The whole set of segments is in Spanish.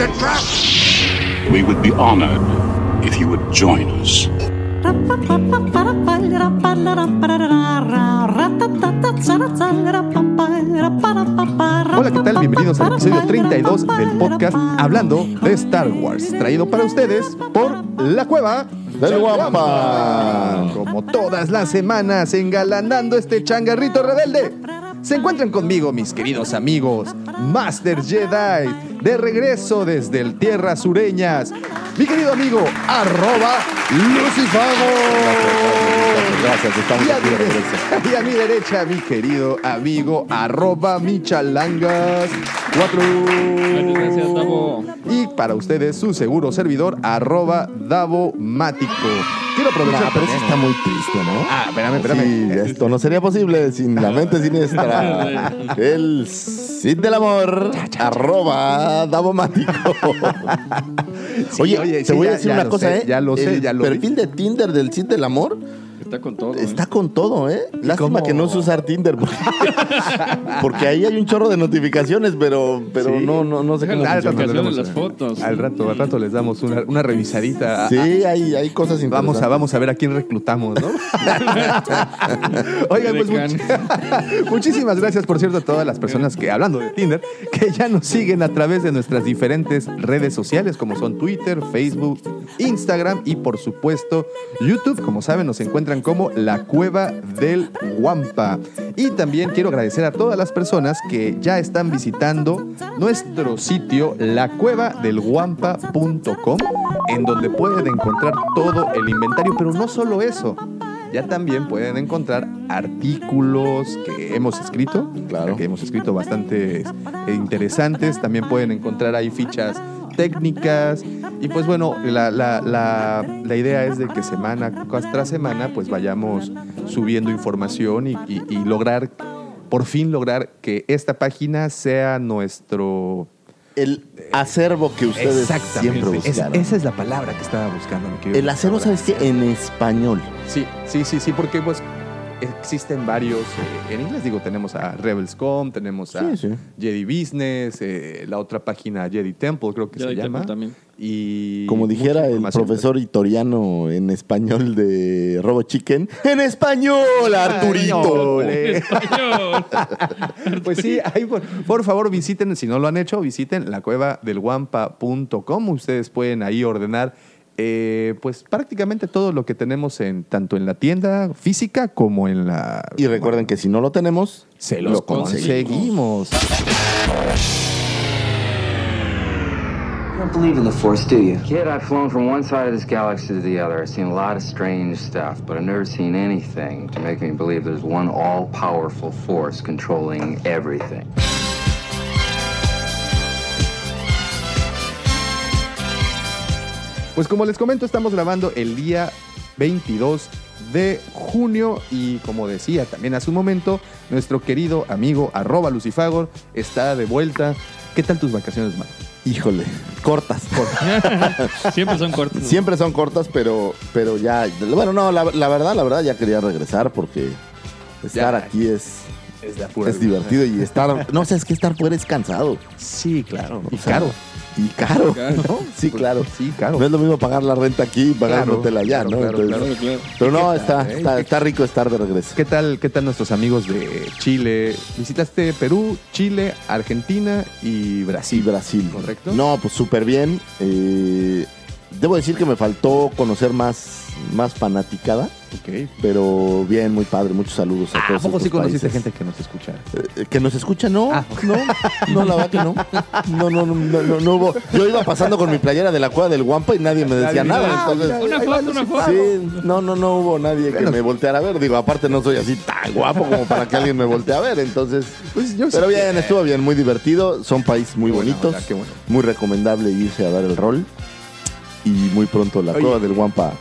It's a trap! We would be honored if you would join us. Hola, ¿qué tal? Bienvenidos al episodio 32 del podcast Hablando de Star Wars, traído para ustedes por La Cueva Del Guampa. Como todas las semanas, engalanando este changarrito rebelde. Se encuentran conmigo, mis queridos amigos, Master Jedi, de regreso desde el Tierra Sureñas. Mi querido amigo, arroba Lucifago. Gracias, estamos Y a, aquí de mi, y a mi derecha, mi querido amigo, arroba Michalangas 4. Gracias, Davo. Y para ustedes, su seguro servidor, arroba Davomático. Quiero aprovechar Nah, pero eso está muy triste, ¿no? Ah, espérame, espérame. Sí, esto no sería posible sin la mente siniestra. El Cid del Amor, arroba Davomático. Sí, oye, oye, te sí, voy a decir ya una cosa, sé, ¿eh? ya lo sé, El ya lo vi. perfil de Tinder del Cid del Amor Está con todo. ¿eh? está con todo, ¿eh? Lástima cómo? que no sé usar Tinder. Porque, porque ahí hay un chorro de notificaciones, pero, pero Sí. no, no, no sé cómo las Al rato funciona. les notificaciones, damos, las eh, fotos. Al rato, al rato les damos una, una revisadita. Sí, hay, hay cosas interesantes. Vamos a, vamos a ver a quién reclutamos, ¿no? Oigan, pues much- muchísimas gracias, por cierto, a todas las personas que, hablando de Tinder, que ya nos siguen a través de nuestras diferentes redes sociales, como son Twitter, Facebook, Instagram y, por supuesto, YouTube. Como saben, nos encuentran como La Cueva del Guampa. Y también quiero agradecer a todas las personas que ya están visitando nuestro sitio, lacuevadelguampa.com, en donde pueden encontrar todo el inventario, pero no solo eso. Ya también pueden encontrar artículos que hemos escrito, Claro. que hemos escrito bastante interesantes. También pueden encontrar ahí fichas técnicas. Y pues bueno, la, la- la- la idea es de que semana tras semana pues vayamos subiendo información y, y- y lograr, por fin lograr que esta página sea nuestro... El acervo que ustedes siempre Es- buscaron. esa es la palabra que estaba buscando, mi querido El acervo. ¿sabes qué? En español. Sí, sí, sí, sí, porque pues existen varios, eh, en inglés digo, tenemos a Rebels.com, tenemos a Sí, sí. Jedi Business, eh, la otra página Jedi Temple creo que Jedi se Temple llama. también. Y Como dijera el profesor Itoriano en español de Robo Chicken. ¡En español, Arturito! Ole. Español. Pues sí, ahí por, por favor visiten, si no lo han hecho, visiten la cueva del guampa.com. Ustedes pueden ahí ordenar eh, pues prácticamente todo lo que tenemos en tanto en la tienda física como en la... Y recuerden que si no lo tenemos, se los lo conseguimos. conseguimos. You don't believe in the Force, do you? Kid, I've flown from one side of this galaxy to the other. I've seen a lot of strange stuff, but I've never seen anything to make me believe there's one all powerful force controlling everything. Pues como les comento, estamos grabando el día 22 de junio y como decía también hace un momento, nuestro querido amigo arroba Lucifagor está de vuelta. ¿Qué tal tus vacaciones, man? Híjole, cortas. Siempre son cortos. Siempre son cortas, pero, pero ya. Bueno, no, la, la verdad, la verdad, ya quería regresar porque estar Ya. aquí es, Es la pura es divertido y estar. No sé, es que estar fuera es cansado. Sí, claro. Y O sea, caro. Y caro. ¿no? Sí, claro. Sí, caro. No es lo mismo pagar la renta aquí y pagar Claro, un hotel allá, claro, ¿no? claro, Entonces- Claro, claro. Pero no, ¿Qué tal, está, eh? está, está rico estar de regreso. ¿Qué tal, ¿Qué tal nuestros amigos de Chile? Visitaste Perú, Chile, Argentina y Y Brasil. Brasil. ¿Correcto? No, pues súper bien. Eh, debo decir que me faltó conocer más, más fanaticada. Ok. Pero bien, muy padre, muchos saludos a Ah, ¿A todos. poco sí conociste países. gente que nos escucha? Eh, ¿Que nos escucha? No, Ah. no, no, la verdad que no. No, no, no, no, no, no hubo. Yo iba pasando con mi playera de la cueva del Guampa y nadie me decía nada. Ah, Entonces, Una foto, una foto. sí, no, no, no hubo nadie que me volteara a ver. Digo, aparte no soy así tan guapo como para que alguien me voltee a ver. Entonces, Pues yo pero bien, que- estuvo bien, muy divertido. Son países muy Qué buena bonitos. qué bueno. Muy recomendable irse a dar el rol. Y muy pronto la Oye. cueva del Guampa,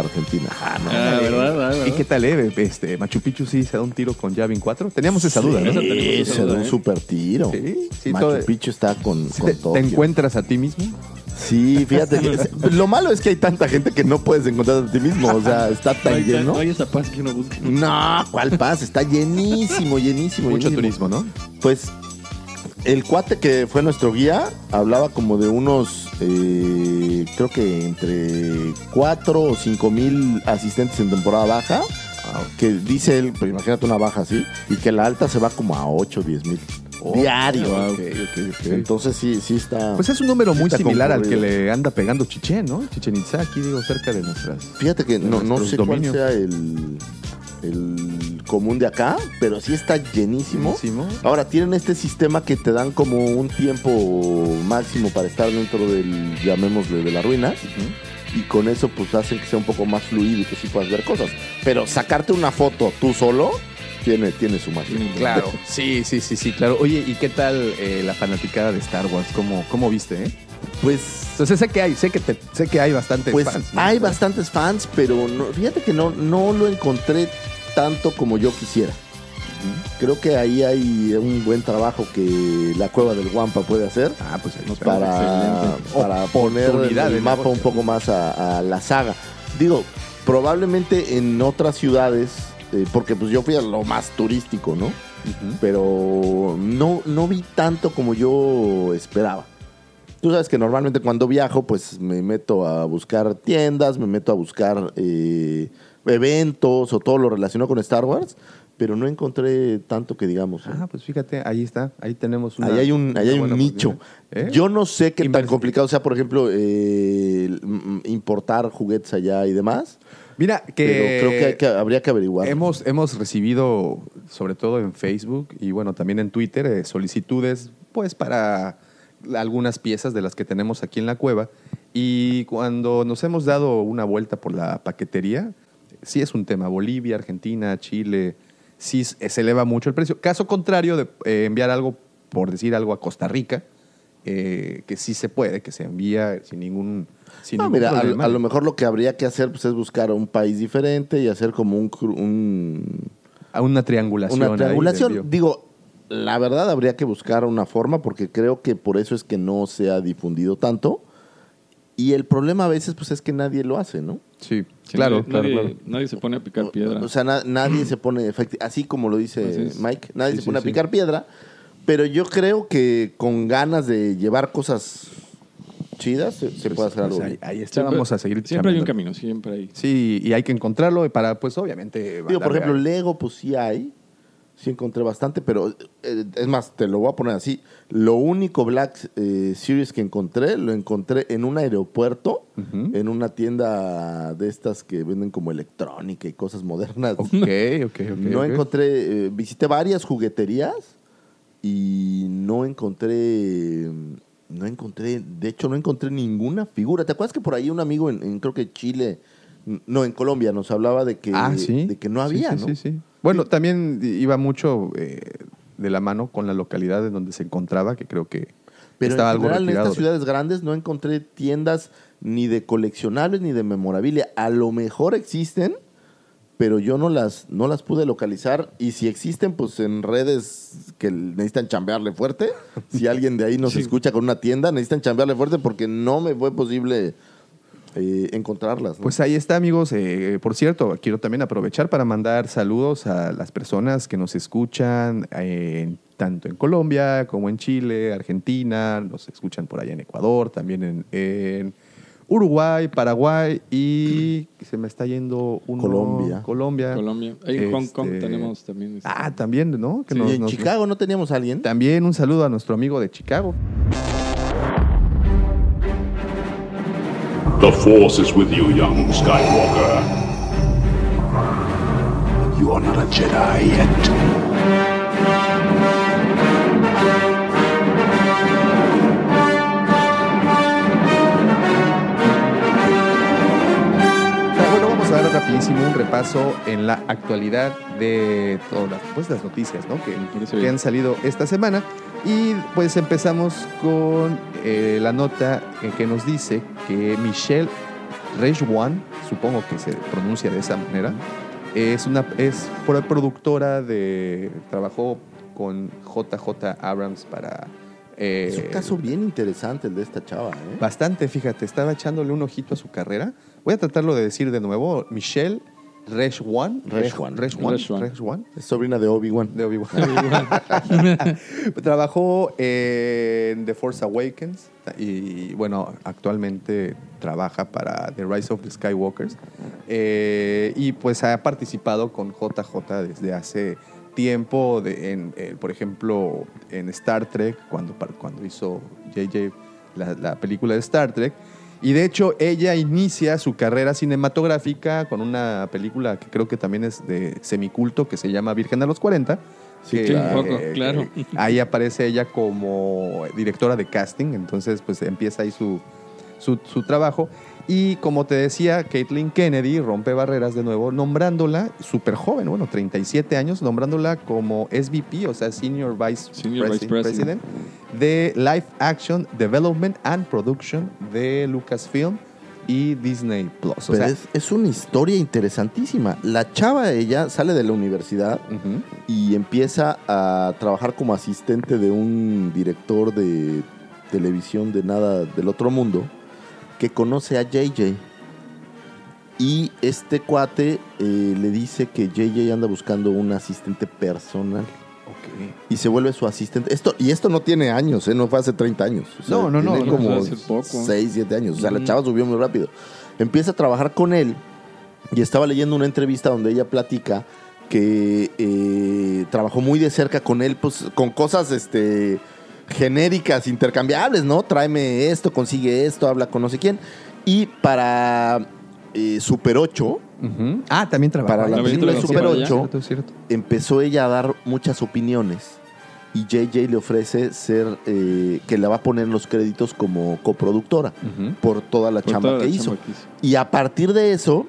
Argentina. Ah, no. Ah, ¿verdad? ¿verdad? ¿Y qué tal, eh? Este, Machu Picchu sí se da un tiro con Yavin 4. Teníamos esa duda, ¿no? Sí, se da un ¿eh? super tiro. Sí, sí, Machu todo- Picchu está con, con ¿Te, te encuentras a ti mismo? Sí, fíjate que lo malo es que hay tanta gente que no puedes encontrar a ti mismo. O sea, está tan lleno. Oye, esa paz que uno busca. No, ¿cuál paz? Está llenísimo, llenísimo. Mucho llenísimo. turismo, ¿no? Pues el cuate que fue nuestro guía hablaba como de unos, eh, creo que entre 4 o 5 mil asistentes en temporada baja. Que dice él, pues imagínate una baja así, y que la alta se va como a 8 o 10 mil. diario. Ok, ok, ok. Entonces sí, sí está. Pues es un número muy similar al que le anda pegando Chichén, ¿no? Chichen Itza, aquí digo, cerca de nuestras. Fíjate que no, no sé dominios. cuál sea el, el común de acá, pero sí está llenísimo. Llenísimo. Ahora, tienen este sistema que te dan como un tiempo máximo para estar dentro del, llamémosle, de la ruina. Y con eso, pues hacen que sea un poco más fluido y que sí puedas ver cosas. Pero sacarte una foto tú solo tiene, tiene su magia. Claro, sí, sí, sí, sí, claro. Oye, ¿y qué tal eh, la fanaticada de Star Wars? ¿Cómo, cómo viste, eh? Pues Entonces sé que hay, sé que te- sé que hay bastantes Pues fans. ¿no? hay bastantes fans, pero no- fíjate que no, no lo encontré tanto como yo quisiera. Creo que ahí hay un buen trabajo que la cueva del Guampa puede hacer Ah, pues para, poner el mapa un poco más a, a la saga. Digo, probablemente en otras ciudades, eh, porque pues yo fui a lo más turístico, ¿no? Pero no, no vi tanto como yo esperaba. Tú sabes que normalmente cuando viajo, pues me meto a buscar tiendas, me meto a buscar eh, eventos o todo lo relacionado con Star Wars, pero no encontré tanto que digamos. ¿eh? Ah, pues fíjate, ahí está. Ahí tenemos una. ahí hay un, ahí hay un nicho. ¿Eh? Yo no sé qué tan complicado sea, por ejemplo, eh, el- mm, importar juguetes allá y demás, Mira, que. pero creo que, hay que habría que averiguar. Hemos, hemos recibido, sobre todo en Facebook y bueno, también en Twitter, eh, solicitudes pues para algunas piezas de las que tenemos aquí en la cueva. Y cuando nos hemos dado una vuelta por la paquetería, sí es un tema. Bolivia, Argentina, Chile, sí se eleva mucho el precio. Caso contrario de eh, enviar algo, por decir algo, a Costa Rica, eh, que sí se puede, que se envía sin ningún, sin No, ningún mira, a, problema. a lo mejor lo que habría que hacer pues, es buscar un país diferente y hacer como un, un- A una triangulación. una triangulación. Digo, la verdad habría que buscar una forma porque creo que por eso es que no se ha difundido tanto. Y el problema a veces pues es que nadie lo hace, ¿no? Sí, Sí, claro, nadie, claro, nadie- claro. nadie se pone a picar piedra. O sea, na- nadie se pone, así como lo dice. Mike, nadie Sí, se sí, pone a sí. picar piedra. Pero yo creo que con ganas de llevar cosas chidas se, se puede hacer Pues algo. ahí, ahí está, Siempre- vamos a seguir Siempre hay un camino, siempre hay. Sí, y hay que encontrarlo para, pues, obviamente... Digo, por ejemplo, a- Lego, pues sí hay. Sí encontré bastante, pero eh, es más, te lo voy a poner así. Lo único Black eh, Series que encontré, lo encontré en un aeropuerto, en una tienda de estas que venden como electrónica y cosas modernas. Ok, ok, ok. no encontré, eh, visité varias jugueterías y no encontré, no encontré, de hecho no encontré ninguna figura. ¿Te acuerdas que por ahí un amigo en, en creo que Chile, no, en Colombia, nos hablaba de que, Ah, sí. de que no había, sí, ¿no? Sí, sí. Bueno, también iba mucho eh, de la mano con la localidad en donde se encontraba, que creo que Pero estaba en algo general en estas ciudades grandes no encontré tiendas ni de coleccionables ni de memorabilia. A lo mejor existen, pero yo no las, no las pude localizar. Y si existen, pues en redes que necesitan chambearle fuerte. Si alguien de ahí nos escucha con una tienda, necesitan chambearle fuerte porque no me fue posible eh, encontrarlas. ¿no? Pues ahí está, amigos. Eh, por cierto, quiero también aprovechar para mandar saludos a las personas que nos escuchan eh, tanto en Colombia como en Chile, Argentina, nos escuchan por allá en Ecuador, también en, en Uruguay, Paraguay y se me está yendo uno, Colombia. Colombia. Colombia. Ahí en Hong Kong Este, tenemos también. este, Ah, también, ¿no? Que Sí, nos- y en nos- Chicago no teníamos a alguien. También un saludo a nuestro amigo de Chicago. The Force is with you, young Skywalker. You are not a Jedi yet. Rapidísimo un repaso en la actualidad de todas las, pues, las noticias ¿no? que, que han salido esta semana. Y pues empezamos con eh, la nota en que nos dice que Michelle Rejwan, supongo que se pronuncia de esa manera, es una es pro- productora de trabajó con JJ Abrams para eh, Es un caso bien interesante el de esta chava, ¿eh? Bastante, fíjate, estaba echándole un ojito a su carrera. Voy a tratarlo de decir de nuevo. Michelle. Rejwan. Rejwan. Rejwan. Rejwan. Es sobrina de Obi-Wan. De Obi-Wan. Trabajó en The Force Awakens y, bueno, actualmente trabaja para The Rise of the Skywalkers. Eh, y pues ha participado con JJ desde hace tiempo, de- en, eh, por ejemplo, en Star Trek, cuando, par- cuando hizo JJ la, la película de Star Trek. Y de hecho, ella inicia su carrera cinematográfica con una película que creo que también es de semiculto, que se llama Virgen a los 40. Sí, que, claro. Un poco, eh, claro. ahí aparece ella como directora de casting, entonces pues empieza ahí su, su, su trabajo. Y como te decía, Caitlin Kennedy rompe barreras de nuevo, nombrándola súper joven, bueno, 37 años, nombrándola como SVP, o sea, Senior Vice, Senior Presi- Vice President. de Live Action Development and Production de Lucasfilm y Disney Plus. O Pero sea, es, es una historia interesantísima. La chava, ella sale de la universidad y empieza a trabajar como asistente de un director de televisión de nada del otro mundo que conoce a JJ. Y este cuate eh, le dice que JJ anda buscando un asistente personal ok. y se vuelve su asistente. Esto, y esto no tiene años, ¿eh? no fue hace 30 años. O sea, No, no, no, tiene no, como fue hace poco. 6, 7 años. O sea, la chava subió muy rápido. Empieza a trabajar con él y estaba leyendo una entrevista donde ella platica que eh, trabajó muy de cerca con él, pues con cosas este, genéricas, intercambiables, ¿no? Tráeme esto, consigue esto, habla con no sé quién. Y para eh, Super 8 Ujú. Ah, también trabajó. Para la película de Super 8. cierto, cierto. empezó ella a dar muchas opiniones y JJ le ofrece ser eh, que la va a poner en los créditos como coproductora por toda la Por chamba toda que la hizo. chamba que hizo. Y a partir de eso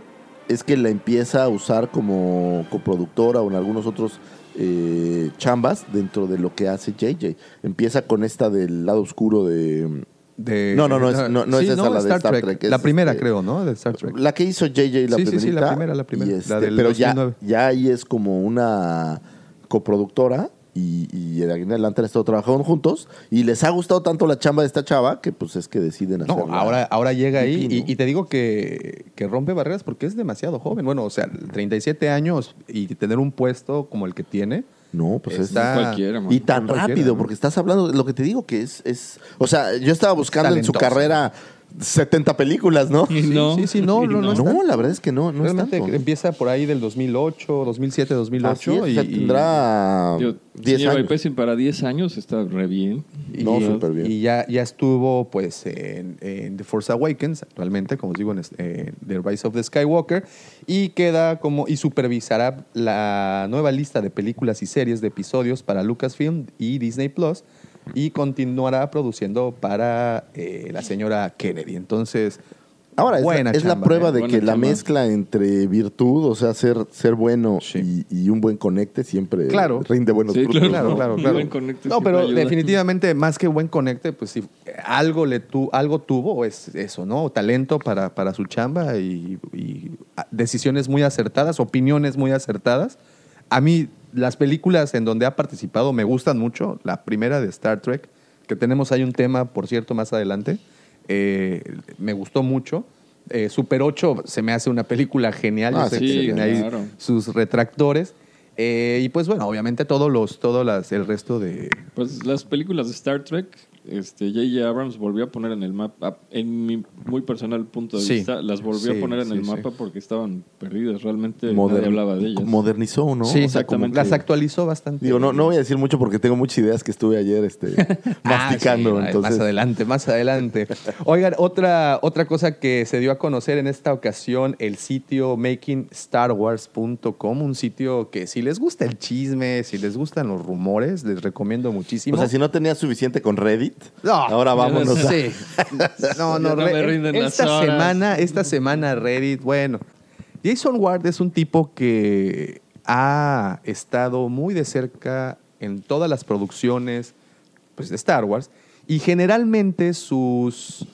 es que la empieza a usar como coproductora o en algunos otros eh, chambas dentro de lo que hace JJ. Empieza con esta del lado oscuro de... De- No, no, no es- no- no es esa la de Star Trek, es la primera, este- creo, ¿no? De Star Trek. La que hizo JJ la Sí, sí, sí, la primera, la primera, la este, del pero ya, 2009. ya ahí es como una coproductora y, y de aquí en adelante han estado trabajando juntos y les ha gustado tanto la chamba de esta chava que pues es que deciden No, hacerla. ahora, ahora llega ahí ¿no? y, y te digo que, que rompe barreras porque es demasiado joven. Bueno, o sea, 37 años y tener un puesto como el que tiene. No, pues es... Está- Cualquiera, man. Y tan Cualquiera, rápido, ¿no? porque estás hablando de lo que te digo que es, es... O sea, yo estaba buscando en su carrera 70 películas, ¿no? Y no. sí, sí, no, y no, no, No, la verdad es que no, no es Realmente tanto. empieza por ahí del 2008, 2007, 2008. Así es, y, y- tendrá Yo, 10 señor años. Bypessing, para 10 años está re bien. y- No, y- súper bien. Y ya, ya estuvo pues en, en The Force Awakens, realmente, como os digo, en, en The Rise of the Skywalker. Y queda como y supervisará la nueva lista de películas y series de episodios para Lucasfilm y Disney Plus. Y continuará produciendo para eh, la señora Kennedy. Entonces, Ahora, es, buena la, es la chamba, prueba ¿eh? de Buena que la mezcla entre virtud, o sea, ser, ser bueno Sí. y, y un buen conecte siempre Claro. rinde buenos Sí, frutos. Claro, claro, Un claro. buen conecte no, pero ayuda. definitivamente más que buen conecte, pues si algo le tu, algo tuvo es eso, ¿no? Talento para, para su chamba y, y, decisiones muy acertadas, opiniones muy acertadas. A mí las películas en donde ha participado me gustan mucho. La primera de Star Trek, que tenemos ahí un tema, por cierto, más adelante, eh, me gustó mucho. Eh, Super 8 se me hace una película genial. Ah, Yo sé sí, que tiene ahí claro. sus retractores. Eh, y pues bueno, obviamente todos los, todos las, el resto de... Pues las películas de Star Trek este J.J. Abrams volvió a poner en el mapa, en mi muy personal punto de Sí. vista, las volvió Sí, a poner en sí, el sí. mapa porque estaban perdidas. Realmente Moder- nadie hablaba de ellas. Modernizó, ¿no? sí, O sea, exactamente. como las actualizó bastante. Digo, no, no voy a decir mucho porque tengo muchas ideas que estuve ayer este, Ah, masticando. sí, entonces, Más adelante, más adelante. Oigan, otra, otra cosa que se dio a conocer en esta ocasión, el sitio makingstarwars.com, un sitio que si les gusta el chisme, si les gustan los rumores, les recomiendo muchísimo. o sea, si no tenías suficiente con Reddit, No, ahora vámonos a- Sí. No, no, Ya no Re- me rinden las esta horas. semana, esta semana Reddit, bueno, Jason Ward es un tipo que ha estado muy de cerca en todas las producciones pues, de Star Wars y generalmente sus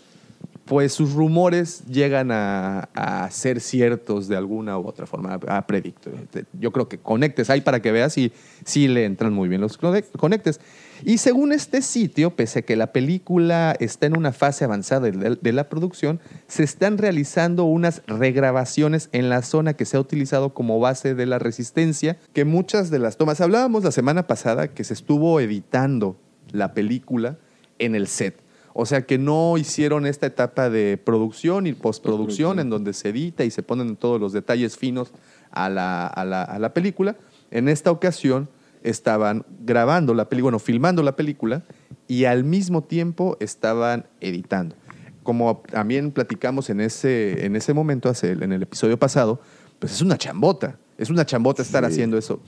pues sus rumores llegan a, a ser ciertos de alguna u otra forma, a predicto. Yo creo que conectes ahí para que veas si, si le entran muy bien los conec- conectes. Y según este sitio, pese a que la película está en una fase avanzada de, la producción, se están realizando unas regrabaciones en la zona que se ha utilizado como base de la resistencia, que muchas de las tomas, hablábamos la semana pasada que se estuvo editando la película en el set. O sea que no hicieron esta etapa de producción y postproducción en donde se edita y se ponen todos los detalles finos a la, a la- a la película. En esta ocasión estaban grabando la película, bueno, filmando la película y al mismo tiempo estaban editando. Como también platicamos en ese, en ese momento, hace- en el episodio pasado, pues es una chambota, es una chambota estar Sí. haciendo eso.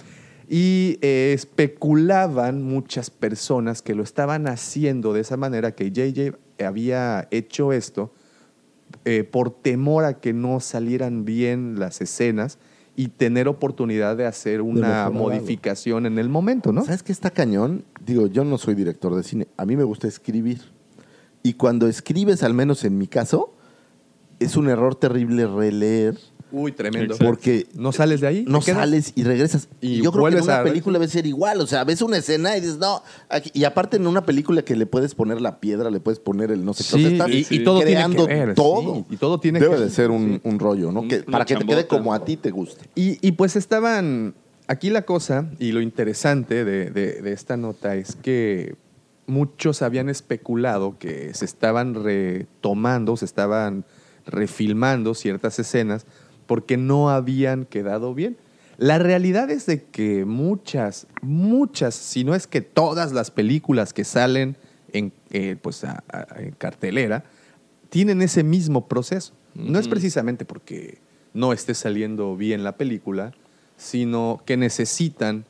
Y eh, especulaban muchas personas que lo estaban haciendo de esa manera, que JJ había hecho esto eh, por temor a que no salieran bien las escenas y tener oportunidad de hacer una modificación en el momento, ¿no? ¿Sabes qué está cañón? Digo, yo no soy director de cine. A mí me gusta escribir. Y cuando escribes, al menos en mi caso, es un error terrible releer Uy, tremendo. Exacto. porque ¿No sales de ahí? no sales y regresas. Y Y yo creo que en una a- película debe ser igual. O sea, ves una escena y dices, no. aquí- y aparte, en una película que le puedes poner la piedra, le puedes poner el no sé qué. Sí, estás y, y todo tiene creando que ver. todo. sí, y todo tiene Debe que de ser un, un rollo, ¿no? Que, una para que te quede como a ti te guste. Y, y pues estaban, aquí la cosa y lo interesante de, de- de esta nota es que muchos habían especulado que se estaban retomando, se estaban refilmando ciertas escenas porque no habían quedado bien. La realidad es de que muchas, muchas, si no es que todas las películas que salen en, eh, pues a- a- en cartelera, tienen ese mismo proceso. No es precisamente porque no esté saliendo bien la película, sino que necesitan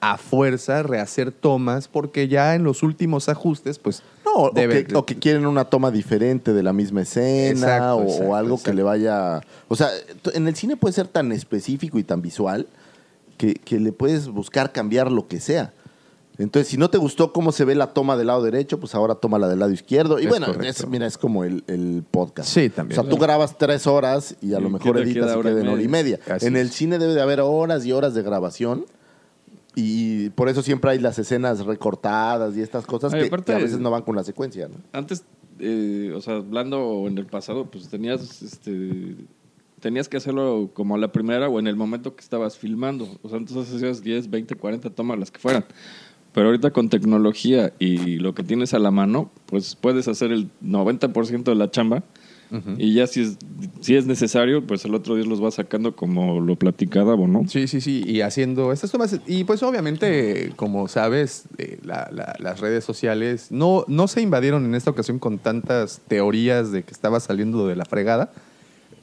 a fuerza rehacer tomas porque ya en los últimos ajustes, pues... No, o, que, o que quieren una toma diferente de la misma escena Exacto, o, algo exacto. que le vaya... O sea, en el cine puede ser tan específico y tan visual que, que le puedes buscar cambiar lo que sea. Entonces, si no te gustó cómo se ve la toma del lado derecho, pues ahora toma la del lado izquierdo. Y Es bueno, es- mira, es como el, el podcast. Sí, también. O sea, tú grabas tres horas y a lo mejor editas y queda en hora y media. En el cine debe de haber horas y horas de grabación. Y por eso siempre hay las escenas recortadas y estas cosas Ay, que, aparte- que a veces no van con la secuencia. ¿no? Antes, eh, o sea, hablando en el pasado, pues tenías, este, tenías que hacerlo como a la primera o en el momento que estabas filmando. O sea, entonces hacías 10, 20, 40 tomas, las que fueran. Pero ahorita con tecnología y lo que tienes a la mano, pues puedes hacer el 90% de la chamba. Y ya si es, si es necesario, pues el otro día los vas sacando como lo platicaba, ¿no? Sí, sí, sí, y haciendo estas tomas. Y pues obviamente, como sabes, eh, la- la- las redes sociales no, no se invadieron en esta ocasión con tantas teorías de que estaba saliendo de la fregada,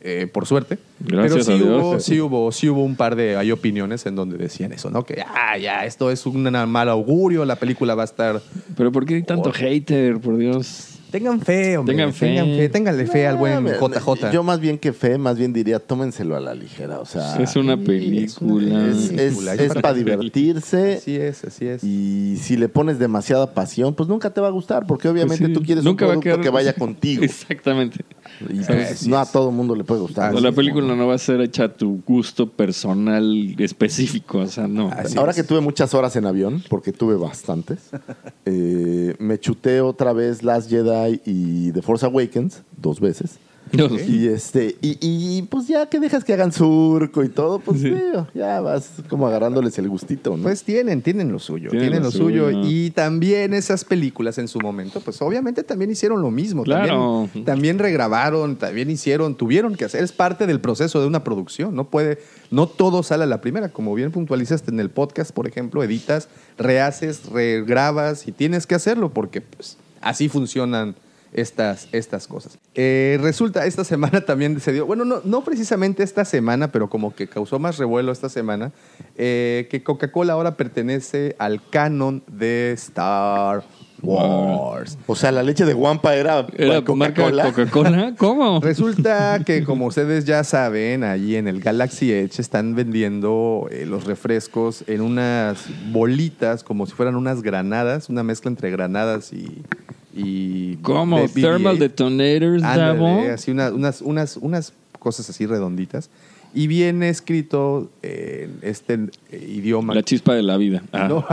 eh, por suerte. Gracias Pero sí hubo, sí hubo, sí hubo un par de hay opiniones en donde decían eso, ¿no? Que ah, ya, esto es un mal augurio, la película va a estar. Pero ¿por qué hay tanto hater, por Dios? Tengan fe, hombre. Tengan fe. Tengan fe, ténganle fe al buen JJ. Yo más bien que fe, más bien diría, tómenselo a la ligera. O sea, es una película. es, es- película, es es para divertirse. Así es, así es. Y si le pones demasiada pasión, pues nunca te va a gustar, porque obviamente Pues sí, tú quieres nunca va a un producto quedar- que vaya contigo. Exactamente. Y pues, no a todo mundo le puede gustar. O la película no va a ser hecha a tu gusto personal específico, o sea, no. Así Ahora es. que tuve muchas horas en avión, porque tuve bastantes, eh, me chuté otra vez Last Jedi y The Force Awakens, dos veces. No. Y este, y, y, pues ya que dejas que hagan surco y todo, pues Sí. ya vas como agarrándoles el gustito, ¿no? Pues tienen, tienen lo suyo, Tienen tienen, lo lo suyo. suyo. Y también esas películas en su momento, pues obviamente también hicieron lo mismo. Claro. También, también regrabaron, también hicieron, tuvieron que hacer. Es parte del proceso de una producción. No puede, no todo sale a la primera. Como bien puntualizaste en el podcast, por ejemplo, editas, rehaces, regrabas y tienes que hacerlo porque pues así funcionan estas, estas cosas. Eh, resulta, esta semana también se dio, bueno, no, no precisamente esta semana, pero como que causó más revuelo esta semana, eh, que Coca-Cola ahora pertenece al canon de Star Wars. O sea, la leche de Wampa era, ¿Era Coca-Cola. Coca-Cola? ¿Cómo? Resulta que, como ustedes ya saben, allí en el Galaxy Edge están vendiendo eh, los refrescos en unas bolitas, como si fueran unas granadas, una mezcla entre granadas y. y ¿Cómo? de Thermal BB-8. Detonators, Ándale, así una- unas, unas, unas cosas así redonditas. Y viene escrito en este eh, idioma. La chispa de la vida. Ah. No,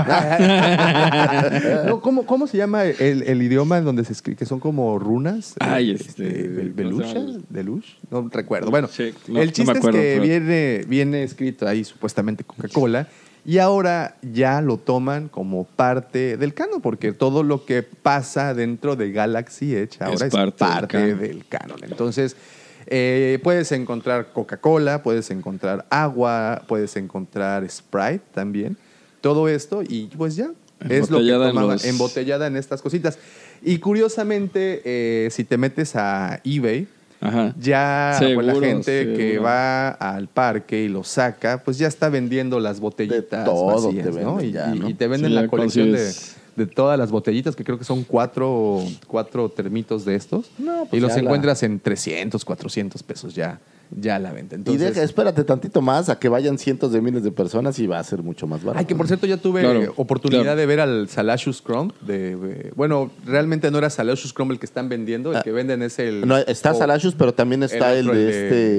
No, ¿cómo, ¿Cómo se llama el, el idioma en donde se escribe? Que son como runas. Ay, Eh, este, Bel- ¿cómo Belucha, se llama? Delush, no recuerdo. Bueno, Sí, no, el no chiste acuerdo, es que pero- viene, viene escrito ahí supuestamente Coca-Cola y ahora ya lo toman como parte del canon, porque todo lo que pasa dentro de Galaxy Edge ahora es, parte parte, del del, canon. Entonces, eh, puedes encontrar Coca-Cola, puedes encontrar agua, puedes encontrar Sprite también. Todo esto y pues ya. Es lo que Embotellada en tomaban, los- embotellada en estas cositas. Y curiosamente, eh, si te metes a eBay, Ajá. ya pues, la Seguro, gente que seguro. va al parque y lo saca, pues ya está vendiendo las botellitas De todo vacías, te ¿no? venden Y, ya, y- ¿no? y te venden Sí, la colección de, de todas las botellitas, que creo que son cuatro, cuatro termitos de estos. No, pues y los la- encuentras en 300, 400 pesos ya, ya a la venta. Y Entonces, deja, espérate tantito más a que vayan cientos de miles de personas y va a ser mucho más barato. Ay, que por cierto, ya tuve Claro, oportunidad claro. de ver al Salashus Chrome. De, bueno, realmente no era Salashus Chrome el que están vendiendo, el Ah. que venden es el. No, está o- Salashus, pero también está el, otro, de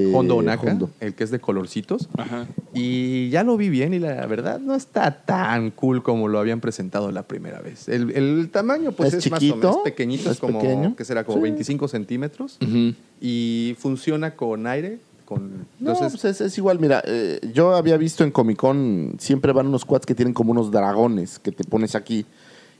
este... Hondo Onaka, Hondo. el que es de colorcitos. Ajá. Y ya lo vi bien y la verdad no está tan cool como lo habían presentado la primera vez. El, el tamaño pues ¿Es es, más o menos pequeñito, ¿Es es como, pequeño? que será como Sí. 25 centímetros Ujú. Y funciona con aire. Con, No, entonces, pues es, es igual, mira, eh, yo había visto en Comic Con, siempre van unos quads que tienen como unos dragones que te pones aquí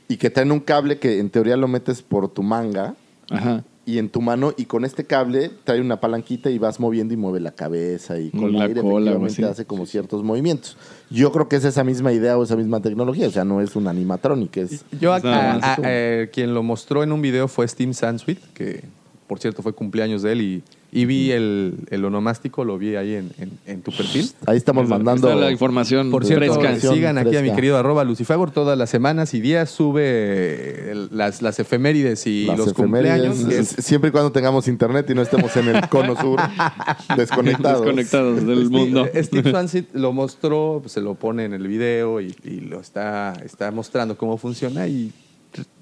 y que traen un cable que en teoría lo metes por tu manga Ajá. y en tu mano y con este cable trae una palanquita y vas moviendo y mueve la cabeza y con La el aire cola, efectivamente hace como ciertos movimientos. Yo creo que es esa misma idea o esa misma tecnología, o sea, no es un animatronic, es... yo a- a- eh, quien lo mostró en un video fue Steam Sansweet, que por cierto fue cumpleaños de él y, y vi el, el onomástico, lo vi ahí en, en- en tu perfil. Ahí estamos mandando... Está la información Por cierto, fresca. sigan aquí a mi querido arroba Lucifagor todas las semanas y días sube el- las, las efemérides y las los efemérides, cumpleaños. es- siempre y cuando tengamos internet y no estemos en el cono sur desconectados. Desconectados del mundo. Steve, Steve Swansea lo mostró, pues, se lo pone en el video y, y lo está, está mostrando cómo funciona y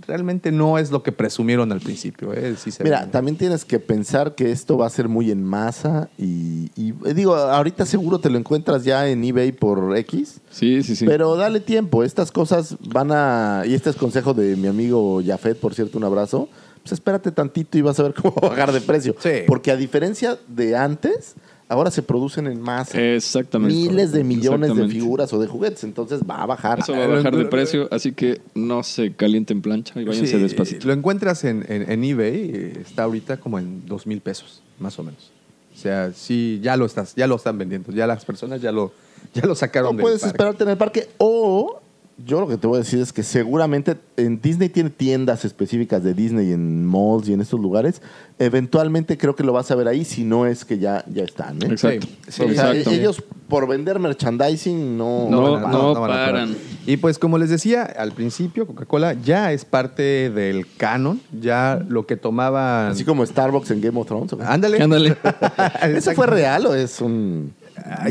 realmente no es lo que presumieron al principio. ¿eh? Sí se Mira, también tienes que pensar que esto va a ser muy en masa y, y, eh, digo, ahorita seguro te lo encuentras ya en eBay por X, Sí, sí, sí. pero dale tiempo, estas cosas van a, y este es consejo de mi amigo Jafet, por cierto, un abrazo, pues espérate tantito y vas a ver cómo va a bajar de precio. Sí. Porque a diferencia de antes, ahora se producen en masa Exactamente. miles de millones de figuras o de juguetes, entonces va a bajar. Eso va a bajar de precio, así que no se calienten plancha y váyanse Sí, despacito. Lo encuentras en, en- en eBay, está ahorita como en dos mil pesos, más o menos. O sea, sí, ya lo estás, ya lo están vendiendo, ya las personas ya lo, ya lo sacaron No del puedes parque. esperarte en el parque. O yo lo que te voy a decir es que seguramente en Disney tiene tiendas específicas de Disney en malls y en estos lugares. Eventualmente creo que lo vas a ver ahí, si no es que ya, ya están. ¿eh? Exacto. Sí, O sea, Exacto. ellos por vender merchandising no, No, no van a parar. paran. Y pues como les decía al principio, Coca-Cola ya es parte del canon, ya lo que tomaban... Así como Starbucks en Game of Thrones. Ándale. Ándale. ¿Eso fue real o es un...?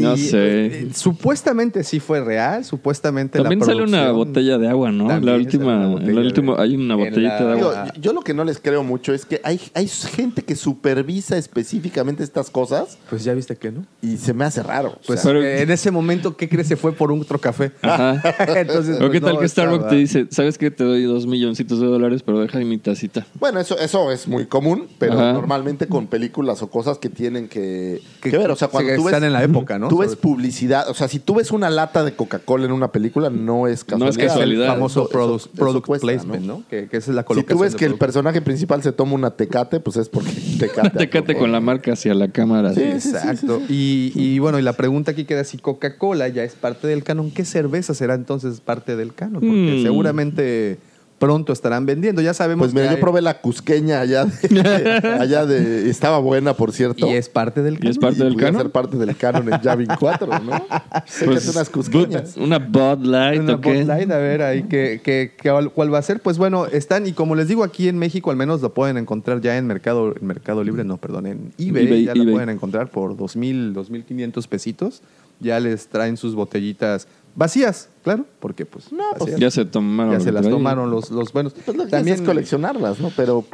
No Y, sé. eh, supuestamente sí fue real, supuestamente También la sale una botella de agua, ¿no? La última, la última de- hay una botellita la- de agua. yo- yo lo que no les creo mucho es que hay, hay gente que supervisa específicamente estas cosas Pues ya viste que no. y se me hace raro. O Pues sea, Pero- eh, en ese momento, ¿qué crees? Se fue por un otro café. Ajá. Entonces, ¿O pues, qué tal no que Starbucks te dice, sabes que te doy dos milloncitos de dólares, pero deja ahí mi tacita? Bueno, eso, eso es muy común, pero Ajá. normalmente con películas o cosas que tienen que, Que- que ver. O sea, cuando tú ves, están en la época, ¿no? tú ves publicidad, o sea, si tú ves una lata de Coca-Cola en una película, no es No es casualidad. casualidad. El famoso Eso- product, eso- eso product cuesta, placement, ¿no? Que, que esa es la Si colocación. tú ves que el personaje principal se toma una tecate, pues es porque tecate. Tecate con la marca hacia la cámara. Sí. Exacto. Y, y bueno, y la pregunta aquí queda si Coca-Cola ya es parte del canon, ¿qué cerveza será entonces parte del canon? Porque Hmm. seguramente pronto estarán vendiendo. Ya sabemos Pues mira, que yo hay- probé la cusqueña allá de, allá de estaba buena, por cierto. y es parte del ¿Y canon. es parte del canon? ser parte del canon en Yavin 4, ¿no? Pues, unas cusqueñas. Una Bud Light, Una. Bud Light, a ver ahí qué, qué- qué- cuál va a ser. Pues bueno, están, y como les digo, aquí en México al menos lo pueden encontrar ya en Mercado, en Mercado Libre, no, perdón, en eBay, eBay, ya eBay. la pueden encontrar por 2.000, 2.500 pesitos. Ya les traen sus botellitas vacías, claro, porque pues, vacías. Ya se tomaron. Ya se las tomaron los, los buenos. Pues lo que también, es coleccionarlas, ¿no? Pero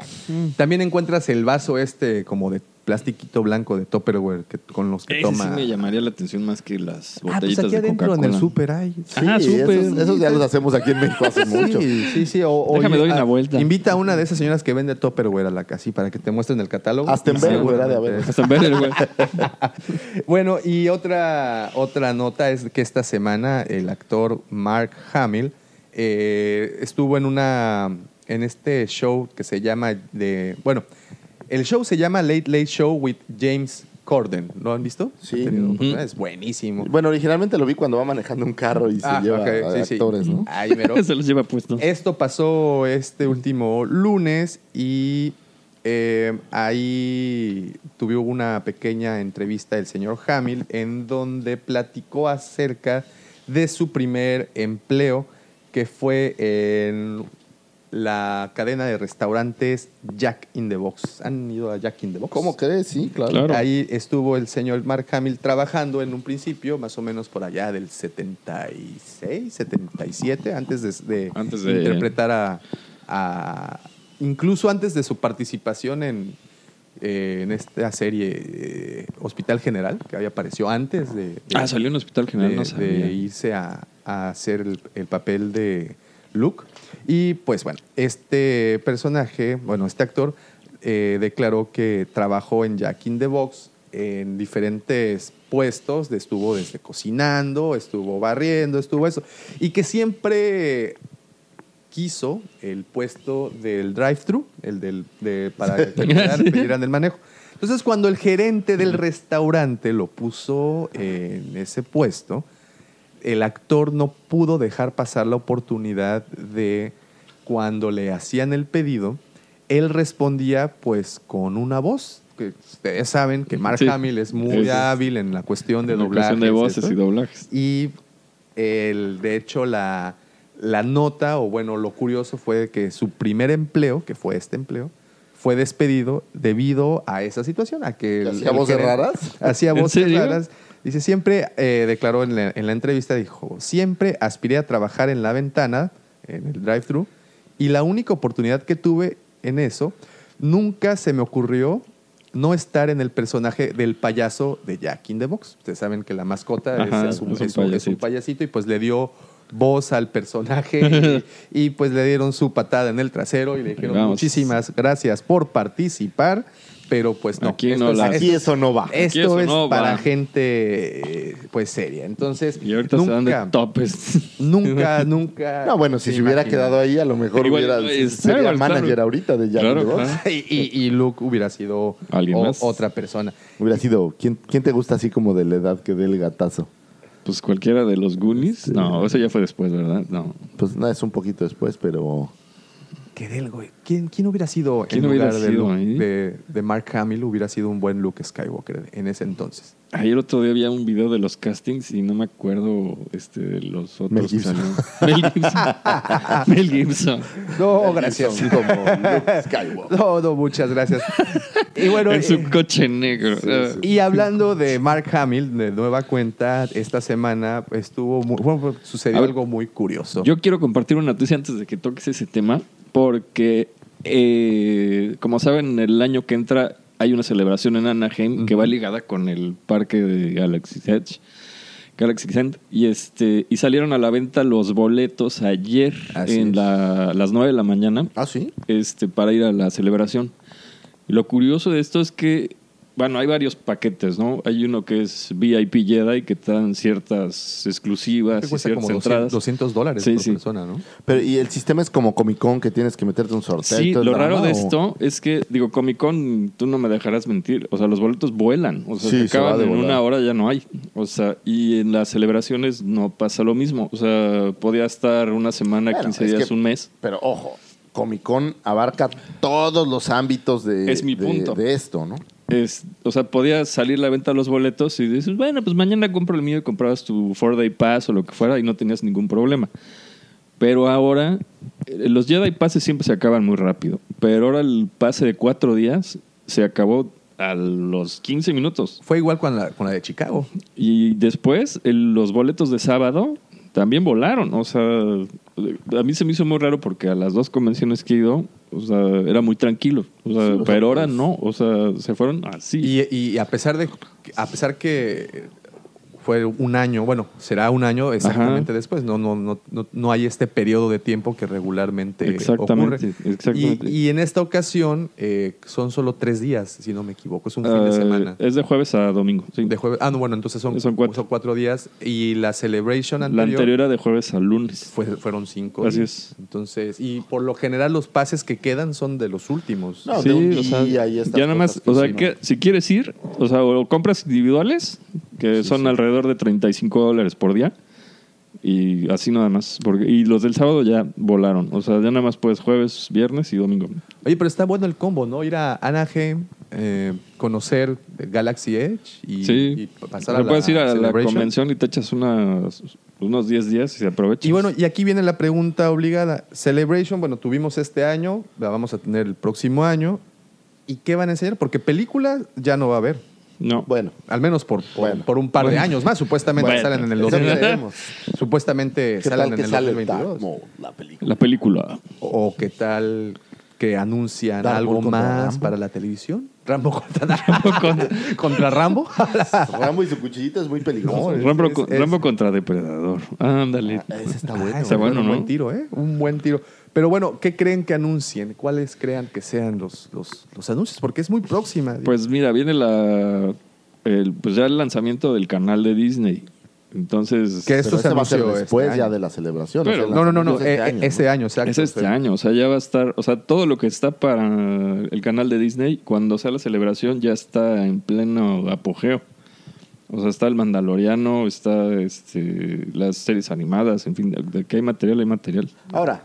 también encuentras el vaso este como de plastiquito blanco de Tupperware que, con los que Ese toma. sí me llamaría la atención más que las ah, pues botellitas aquí de adentro en el súper hay. Ajá, sí, súper. esos, esos ya los hacemos aquí en México hace mucho. Sí, sí, sí. O, o- Déjame doy ah, una vuelta. Invita a una de esas señoras que vende Tupperware a la casa y para que te muestren el catálogo. Hasta en Y Berger, seguramente- ¿verdad? De haber. Hasta en ver el güey. Bueno, y otra, otra nota es que esta semana el actor Mark Hamill eh, estuvo en una en este show que se llama de bueno el show se llama Late Late Show with James Corden ¿lo han visto? Sí. Es buenísimo Bueno, originalmente lo vi cuando va manejando un carro y se Ah, lleva a sí, sí. actores, ¿no? Ahí. Se los lleva puesto. Esto pasó este último lunes y eh, ahí tuve una pequeña entrevista del señor Hamill en donde platicó acerca de su primer empleo que fue en la cadena de restaurantes Jack in the Box. ¿Han ido a Jack in the Box? ¿Cómo crees? Sí, claro. Claro. Ahí estuvo el señor Mark Hamill trabajando en un principio, más o menos por allá del 76, 77, antes de, de Antes de- interpretar a, a- Incluso antes de su participación en, eh, en esta serie eh, Hospital General, que había apareció antes de, de- Ah, salió en Hospital General, de- no de irse a, a hacer el, el papel de Luke. Y pues bueno, este personaje, bueno, este actor eh, declaró que trabajó en Jack in the Box en diferentes puestos, estuvo desde cocinando, estuvo barriendo, estuvo eso, y que siempre quiso el puesto del drive-thru, el del de, para que pidieran el manejo. Entonces, cuando el gerente del restaurante lo puso en ese puesto, el actor no pudo dejar pasar la oportunidad de cuando le hacían el pedido, él respondía pues con una voz. Que ustedes saben que Mark Sí. Hamill es muy es. hábil en la cuestión de La doblaje. cuestión de voces y doblajes. Y el, de hecho, la, la nota, o bueno, lo curioso fue que su primer empleo, que fue este empleo, fue despedido debido a esa situación, a que... ¿Hacía voces raras? Hacía ¿En voces raras. Dice, siempre, eh, declaró en la, en la entrevista, dijo, siempre aspiré a trabajar en la ventana, en el drive-thru, y la única oportunidad que tuve en eso, nunca se me ocurrió no estar en el personaje del payaso de Jack in the Box. Ustedes saben que la mascota es- Ajá, es, un, es un es un- es un payasito. payasito y pues le dio voz al personaje y, y, pues le dieron su patada en el trasero y le dijeron Vamos. muchísimas gracias por participar, pero pues no. Aquí esto no es- la- esto- Aquí eso no va. esto es no para va. gente eh, pues seria. Entonces, Y ahorita se dan de nunca, topes. nunca, nunca. No, bueno, si se, hubiera quedado ahí, a lo mejor Igual, hubiera no, es- sería claro, manager claro. ahorita de Jack Claro. Y, y- y Luke hubiera sido ¿Alguien o- más? otra persona. Hubiera sido, ¿quién, ¿quién te gusta así como de la edad que dé el gatazo? Pues cualquiera de los Goonies. No, eso ya fue después, ¿verdad? No. Pues nada, es un poquito después, pero quedé güey. ¿Quién, quién hubiera sido ¿Quién en hubiera lugar de, sido Luke- de, de Mark Hamill? Hubiera sido un buen Luke Skywalker en ese entonces. Ayer otro día había un video de los castings y no me acuerdo este, de los otros Mel Gibson. Mel Gibson. Mel Gibson. No, gracias. Son como Luke Skywalker. No, no, muchas gracias. Y bueno, En su eh, coche negro. Y hablando de Mark Hamill, de nueva cuenta, esta semana estuvo muy- bueno, sucedió ver, algo muy curioso. Yo quiero compartir una noticia antes de que toques ese tema, porque, eh, como saben, el año que entra hay una celebración en Anaheim que va ligada con el parque de Galaxy Edge. Galaxy End, y este y salieron a la venta los boletos ayer Así en la- las 9 de la mañana Ah, sí. este, para ir a la celebración. Lo curioso de esto es que, bueno, hay varios paquetes, ¿no? Hay uno que es VIP Jedi, que te dan ciertas exclusivas que y cuesta ciertas como 200, entradas. 200 dólares Sí, por sí. persona, ¿no? Pero, ¿y el sistema es como Comic Con que tienes que meterte un sorteo? Sí, lo raro de o- esto es que, digo, Comic Con, tú no me dejarás mentir. O sea, los boletos vuelan. O sea, Sí, se acaban en volar. una hora, ya no hay. O sea, y en las celebraciones no pasa lo mismo. O sea, podía estar una semana, Bueno, 15 es días, que- un mes. Pero ojo, Comic Con abarca todos los ámbitos de, Es mi de- punto. de esto, ¿no? Es, o sea, podía salir la venta de los boletos y dices, bueno, pues mañana compro el mío y comprabas tu 4-Day Pass o lo que fuera y no tenías ningún problema. Pero ahora, eh, los Jedi Passes siempre se acaban muy rápido. Pero ahora el pase de cuatro días se acabó a los 15 minutos. Fue igual con la, con la de Chicago. Y después, el- los boletos de sábado también volaron. O sea, a mí se me hizo muy raro porque a las dos convenciones que he ido, o sea, era muy tranquilo. O sea, Sí, pero ahora pues- no. O sea, se fueron así. Y, y a pesar de a pesar que fue un año, bueno, será un año exactamente Ajá. después, no, no, no, no, no hay este periodo de tiempo que regularmente Exactamente, ocurre. exactamente. Y, y en esta ocasión eh, son solo tres días, si no me equivoco, es un fin de Ah, semana. Es de jueves a domingo. sí. De jueves, ah, no, bueno, entonces son, Son cuatro. cuatro días. Y la celebration La anterior, anterior era de jueves a lunes. fue- fueron cinco. Así días. es. Entonces, y por lo general los pases que quedan son de los últimos. No, sí, de un o sea, y estas ya nada más, o sea, que, si quieres ir, o sea, o compras individuales, que son alrededor de 35 dólares por día, y así nada más. Porque, y los del sábado ya volaron, o sea, ya nada más puedes jueves, viernes y domingo. Oye, pero está bueno el combo, ¿no? Ir a Anaheim, eh, conocer Galaxy Edge y, sí, y pasar a la puedes ir a la convención y te echas unas, unos 10 días y se aprovechas. Y bueno, y aquí viene la pregunta obligada. Celebration, bueno, tuvimos este año, la vamos a tener el próximo año. ¿Y qué van a enseñar? Porque películas ya no va a haber. No. Bueno, Al menos por, por, Bueno. por un par de Bueno. años más. Supuestamente Bueno. salen en el eso 2022. veremos. Supuestamente ¿Qué salen en el sale 2022. Dark Maul, la película? La película. O qué tal que anuncian Dark algo más Rambo. para la televisión. Rambo contra Rambo. contra Rambo. Rambo y su cuchillito es muy peligroso. No, Rambo, es- con- es- Rambo contra Depredador. Ándale. Ah, ese está bueno. Ah, Está bueno, un ¿no? buen tiro, ¿eh? Un buen tiro. Pero bueno, ¿qué creen que anuncien? ¿Cuáles crean que sean los, los, los anuncios? Porque es muy próxima. Pues mira, viene la el, pues ya el lanzamiento del canal de Disney. Entonces, Que esto se ese va a ser anunció después este ya año. de la celebración. Pero- o sea, el No, no, no, no. lanzamiento es eh, este Ese ¿no? año, exacto. es este año, o sea, ya va a estar, o sea, todo lo que está para el canal de Disney, cuando sea la celebración, ya está en pleno apogeo. O sea, está el Mandaloriano, está este, las series animadas, en fin, de, de que hay material, hay material. Ahora,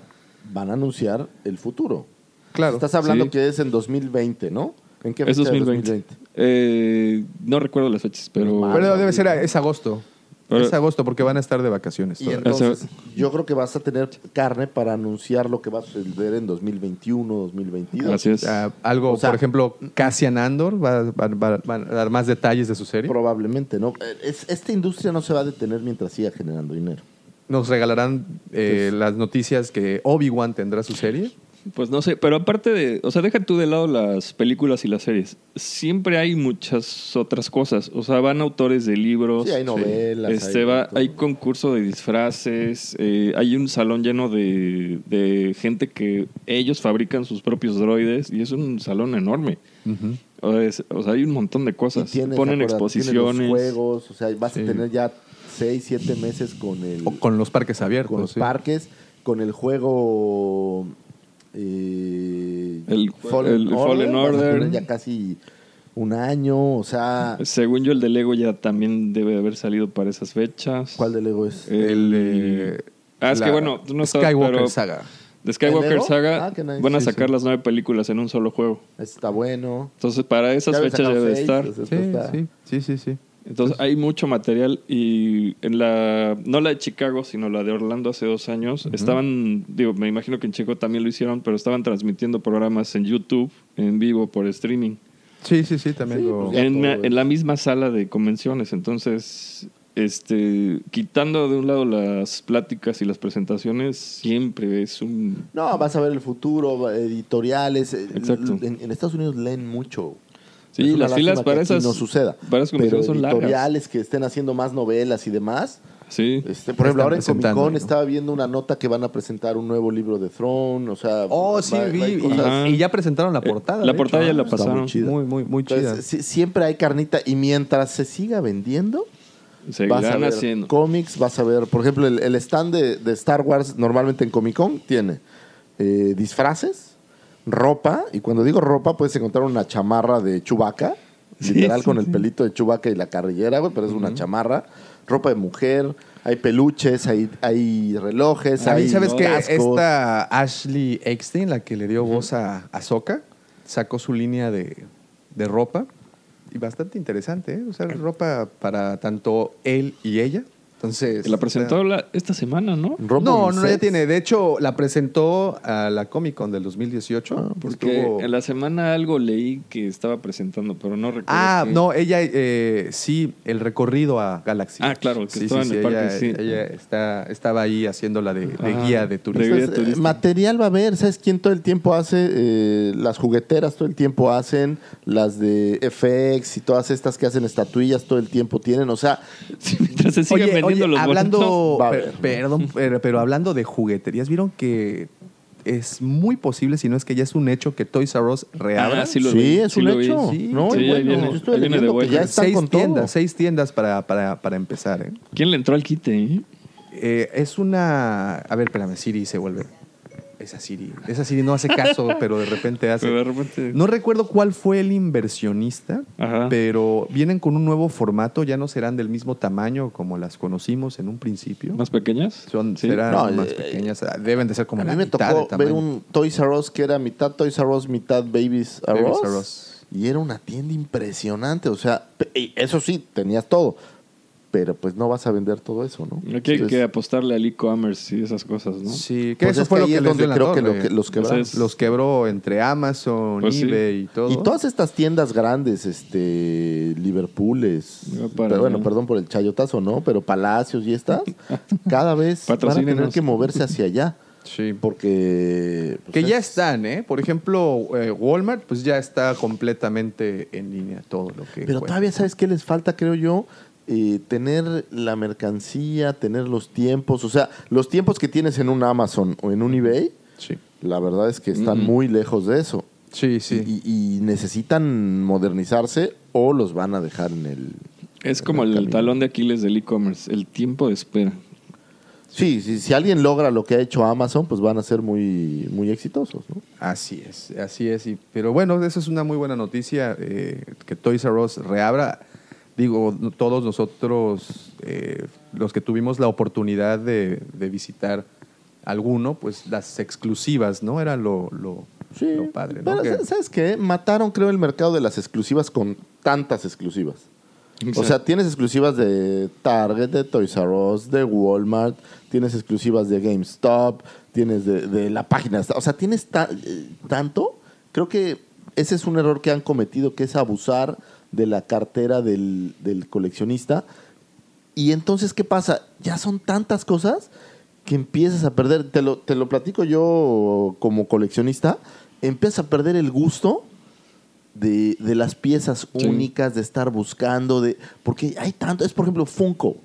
van a anunciar el futuro. Claro. Estás hablando Sí. que es en 2020, ¿no? ¿En qué Es fecha de 2020. Eh, no recuerdo las fechas, pero... Pero debe ser, es agosto. Pero- es agosto porque van a estar de vacaciones. Y entonces, yo creo que vas a tener carne para anunciar lo que va a suceder en 2021, 2022. Así es. Ah, algo, O sea- por ejemplo, Cassian Andor va, va- va- va a dar más detalles de su serie. Probablemente, ¿no? Es- esta industria no se va a detener mientras siga generando dinero. Nos regalarán eh, Pues- las noticias que Obi-Wan tendrá su serie. Pues no sé, pero aparte de, o sea, deja tú de lado las películas y las series. Siempre hay muchas otras cosas. O sea, van autores de libros. Sí, hay novelas. Este hay, va, hay concurso de disfraces, eh, hay un salón lleno de, de gente que ellos fabrican sus propios droides y es un salón enorme. o, es- o sea, hay un montón de Y cosas. tienes, Ponen exposiciones. los juegos, o sea, vas Sí. a tener ya 6, 7 meses con el O con los parques abiertos. con los sí. parques, con el juego eh, El- el Fallen Order. ya casi un año, o sea, Según yo, el de Lego ya también debe haber salido para esas fechas. ¿cuál de Lego es? El, eh, Ah, es la que bueno, tú no sabes, Skywalker pero- Saga. de Skywalker. Saga Ah, nice. van a Sí, sacar sí. las nueve películas en un solo juego. Está bueno. Entonces, para esas Ya fechas debe seis, estar. pues, Sí, esto está- sí, sí, sí, sí. Entonces, hay mucho material y en la, no la de Chicago, sino la de Orlando hace dos años, estaban, digo, me imagino que en Chico también lo hicieron, pero estaban transmitiendo programas en YouTube, en vivo, por streaming, Sí, sí, sí, también Sí, lo... pues en, la misma sala de convenciones. Entonces, este, quitando de un lado las pláticas y las presentaciones, siempre es un... No, vas a ver el futuro, editoriales. eh, Exacto. En, en Estados Unidos leen mucho. Sí, las filas para esas- no suceda. para esas pero son largas. editoriales que estén haciendo más novelas y demás. Sí. Este, por ejemplo, ahora en Comic Con ¿no? estaba viendo una nota que van a presentar un nuevo libro de Throne. O sea, Oh, sí, va- vi. va- y, y ya presentaron la Eh, portada. la de portada hecho, ya la ¿eh? Pasaron. muy chida. Muy, muy, muy chida. Entonces, sí, siempre hay carnita y mientras se siga vendiendo, vas a Seguirán ver haciendo. cómics, vas a ver, por ejemplo, el, el stand de, de Star Wars normalmente en Comic Con tiene eh, disfraces, ropa, y cuando digo ropa puedes encontrar una chamarra de Chewbacca, literal con el pelito de Chewbacca y la carrillera, güey, pero es una chamarra, ropa de mujer, hay peluches, hay, hay relojes, A mí, hay ¿sabes qué? cascos. Esta Ashley Eckstein, la que le dio voz a Ahsoka, sacó su línea de, de ropa y bastante interesante, ¿eh? Sea, ropa para tanto él y ella. Entonces... La presentó la- esta semana, ¿no? No, no, ya tiene. De hecho, la presentó a la Comic Con del 2018. Ah, Porque Estuvo- en la semana algo leí que estaba presentando, pero no recuerdo. Ah, qué. no, ella eh, sí, el recorrido a Galaxy. Ah, claro, que estaba en el parque, ella, sí. ella está, estaba ahí haciendo la de, de guía de de turistas. guía eh, turista. material va a haber, ¿sabes quién todo el tiempo hace? Eh, las jugueteras todo el tiempo hacen, las de FX y todas estas que hacen estatuillas todo el tiempo tienen, o sea, Sí, mientras se siguen Oye, los hablando, per- perdón, pero, pero hablando de jugueterías, ¿vieron que es muy posible, si no es que ya es un hecho, que Toys R Us reabra? Ah, sí lo sí, vi, es sí un lo vi. hecho. Sí, no, sí, y ahí bueno, viene- yo estoy ahí viene de leyendo que vuelta. ya están seis con todo. tiendas, seis tiendas para, para, para empezar. ¿eh? ¿Quién le entró al quite? eh? Eh, es una... A ver, espérame, Siri se vuelve... Esa Siri, esa Siri no hace caso, pero de repente hace... Pero de repente. No recuerdo cuál fue el inversionista, Ajá. pero vienen con un nuevo formato, ya no serán del mismo tamaño como las conocimos en un principio. ¿Más pequeñas? Son, Sí. serán No, más eh, pequeñas, ah, deben de ser como a la mí me mitad tocó ver un Toys R Us que era mitad Toys R Us, mitad Babies R Babies Us. R Us. Y era una tienda impresionante, o sea, eso sí, tenías todo, pero pues no vas a vender todo eso, ¿no? Aquí hay Entonces, que apostarle al e-commerce y esas cosas, ¿no? Sí, que pues eso es fue que lo que es donde creo que, lo torre. que los quebraron. Entonces, Los quebró entre Amazon, Pues sí. eBay y todo. Y todas estas tiendas grandes, este, Liverpooles, para- pero bueno, perdón por el chayotazo, ¿no? Pero Palacios y estas, cada vez van a tener que moverse hacia allá. Sí. Porque... pues, Que ya es- están, ¿eh? Por ejemplo, eh, Walmart, pues ya está completamente en línea todo lo que. Pero todavía, ¿sabes qué les falta, creo yo? Eh, tener la mercancía, tener los tiempos. O sea, los tiempos que tienes en un Amazon o en un eBay, Sí. la verdad es que están Mm. muy lejos de eso. Sí, sí. Y, y necesitan modernizarse o los van a dejar en el... Es como el talón de Aquiles del e-commerce, el tiempo de espera. Sí, sí, si alguien logra lo que ha hecho Amazon, pues van a ser muy, muy exitosos, ¿no? Así es, así es. y- pero bueno, eso es una muy buena noticia, eh, que Toys R Us reabra. Digo, todos nosotros, eh, los que tuvimos la oportunidad de, de visitar alguno, pues las exclusivas, ¿no? Era lo, lo, Sí. lo padre, ¿no? Pero, Que- ¿sabes qué? Mataron, creo, el mercado de las exclusivas con tantas exclusivas. O sea, tienes exclusivas de Target, de Toys R Us, de Walmart, tienes exclusivas de GameStop, tienes de, de la página. O sea, tienes ta- eh, tanto. Creo que ese es un error que han cometido, que es abusar de la cartera del, del coleccionista. Y entonces, ¿qué pasa? Ya son tantas cosas que empiezas a perder. Te lo, te lo platico yo como coleccionista. Empiezas a perder el gusto de, de las piezas Sí. únicas, de estar buscando, de porque hay tanto. Es, por ejemplo, Funko.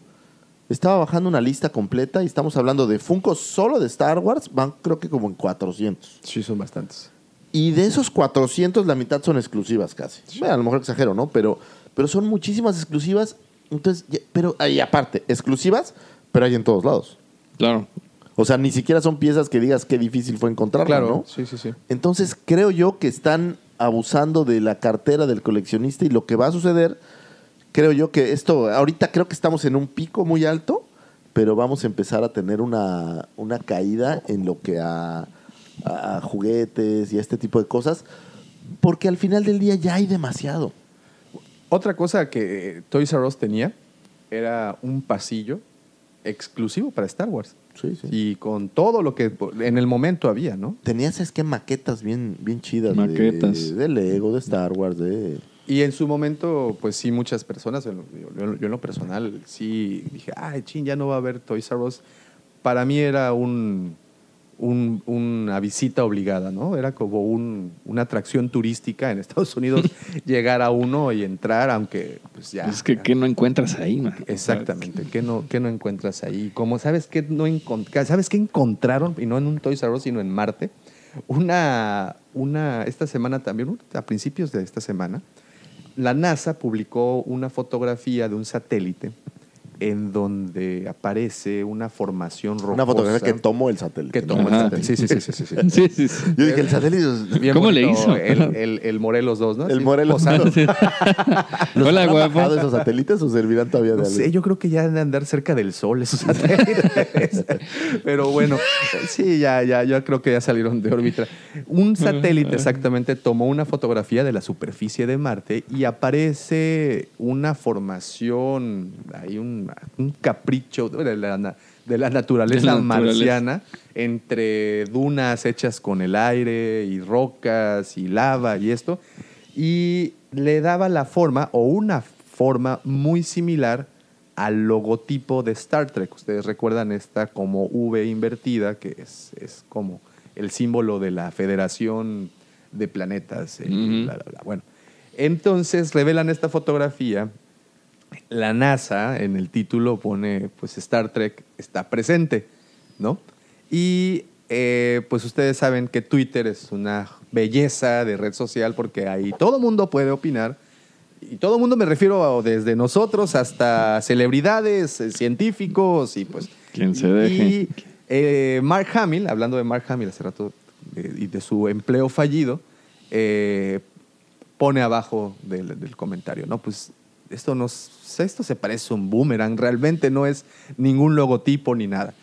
Estaba bajando una lista completa y estamos hablando de Funko solo de Star Wars. Van, creo que como en 400. sí, son bastantes. Y de esos 400, la mitad son exclusivas casi. Bueno, a lo mejor exagero, ¿no? Pero, pero son muchísimas exclusivas. Entonces, pero ahí aparte, exclusivas, pero hay en todos lados. Claro. O sea, ni siquiera son piezas que digas qué difícil fue encontrarlas, Claro, ¿no? sí, sí, sí. Entonces, creo yo que están abusando de la cartera del coleccionista y lo que va a suceder, creo yo que esto, ahorita creo que estamos en un pico muy alto, pero vamos a empezar a tener una, una caída en lo que a, a- a juguetes y a este tipo de cosas, porque al final del día ya hay demasiado. Otra cosa que Toys R Us tenía era un pasillo exclusivo para Star Wars. Sí, sí. Y con todo lo que en el momento había, ¿no? Tenías es que maquetas bien, bien chidas. Maquetas. De, Lego, de Star Wars, de... Y en su momento, pues sí, muchas personas, yo, yo en lo personal, sí dije, ay, chin, ya no va a haber Toys R Us. Para mí era un, un- una visita obligada, ¿no? Era como un- una atracción turística en Estados Unidos llegar a uno y entrar, aunque pues ya... Es que, ¿qué no encuentras ahí, man? Exactamente, ¿qué no, qué no encuentras ahí? Como sabes qué no sabes qué encontraron y no en un Toys R Us sino en Marte. Una, una esta semana también, a principios de esta semana, la NASA publicó una fotografía de un satélite en donde aparece una formación roja. Una fotografía que tomó el satélite. que ¿no? tomó el satélite. Sí, sí, sí, sí, sí. Sí, sí, sí. Yo dije, el satélite... Bien ¿Cómo le hizo? El, el, el Morelos 2, ¿no? El Morelos posando. 2. ¿Los Hola, guapo. esos satélites o servirán todavía de No algo? sé, yo creo que ya han de andar cerca del sol esos satélites. Pero bueno, sí, ya, ya, yo creo que ya salieron de órbita. Un satélite exactamente tomó una fotografía de la superficie de Marte y aparece una formación, hay un, un capricho de la, de la naturaleza De la naturaleza. marciana entre dunas hechas con el aire y rocas y lava y esto. Y le daba la forma o una forma muy similar al logotipo de Star Trek. Ustedes recuerdan esta como V invertida, que es, es como el símbolo de la Federación de Planetas. eh, bla, bla, bla. Bueno, entonces revelan esta fotografía. La NASA en el título pone, pues Star Trek está presente, ¿no? Y eh, pues ustedes saben que Twitter es una belleza de red social porque ahí todo mundo puede opinar. Y todo mundo me refiero a- desde nosotros hasta celebridades, eh, científicos y pues... Quien se deje. Y eh, Mark Hamill, hablando de Mark Hamill hace rato y de su empleo fallido, pone abajo del, del comentario, ¿no? Pues esto, nos, esto se parece a un boomerang, realmente no es ningún logotipo ni nada.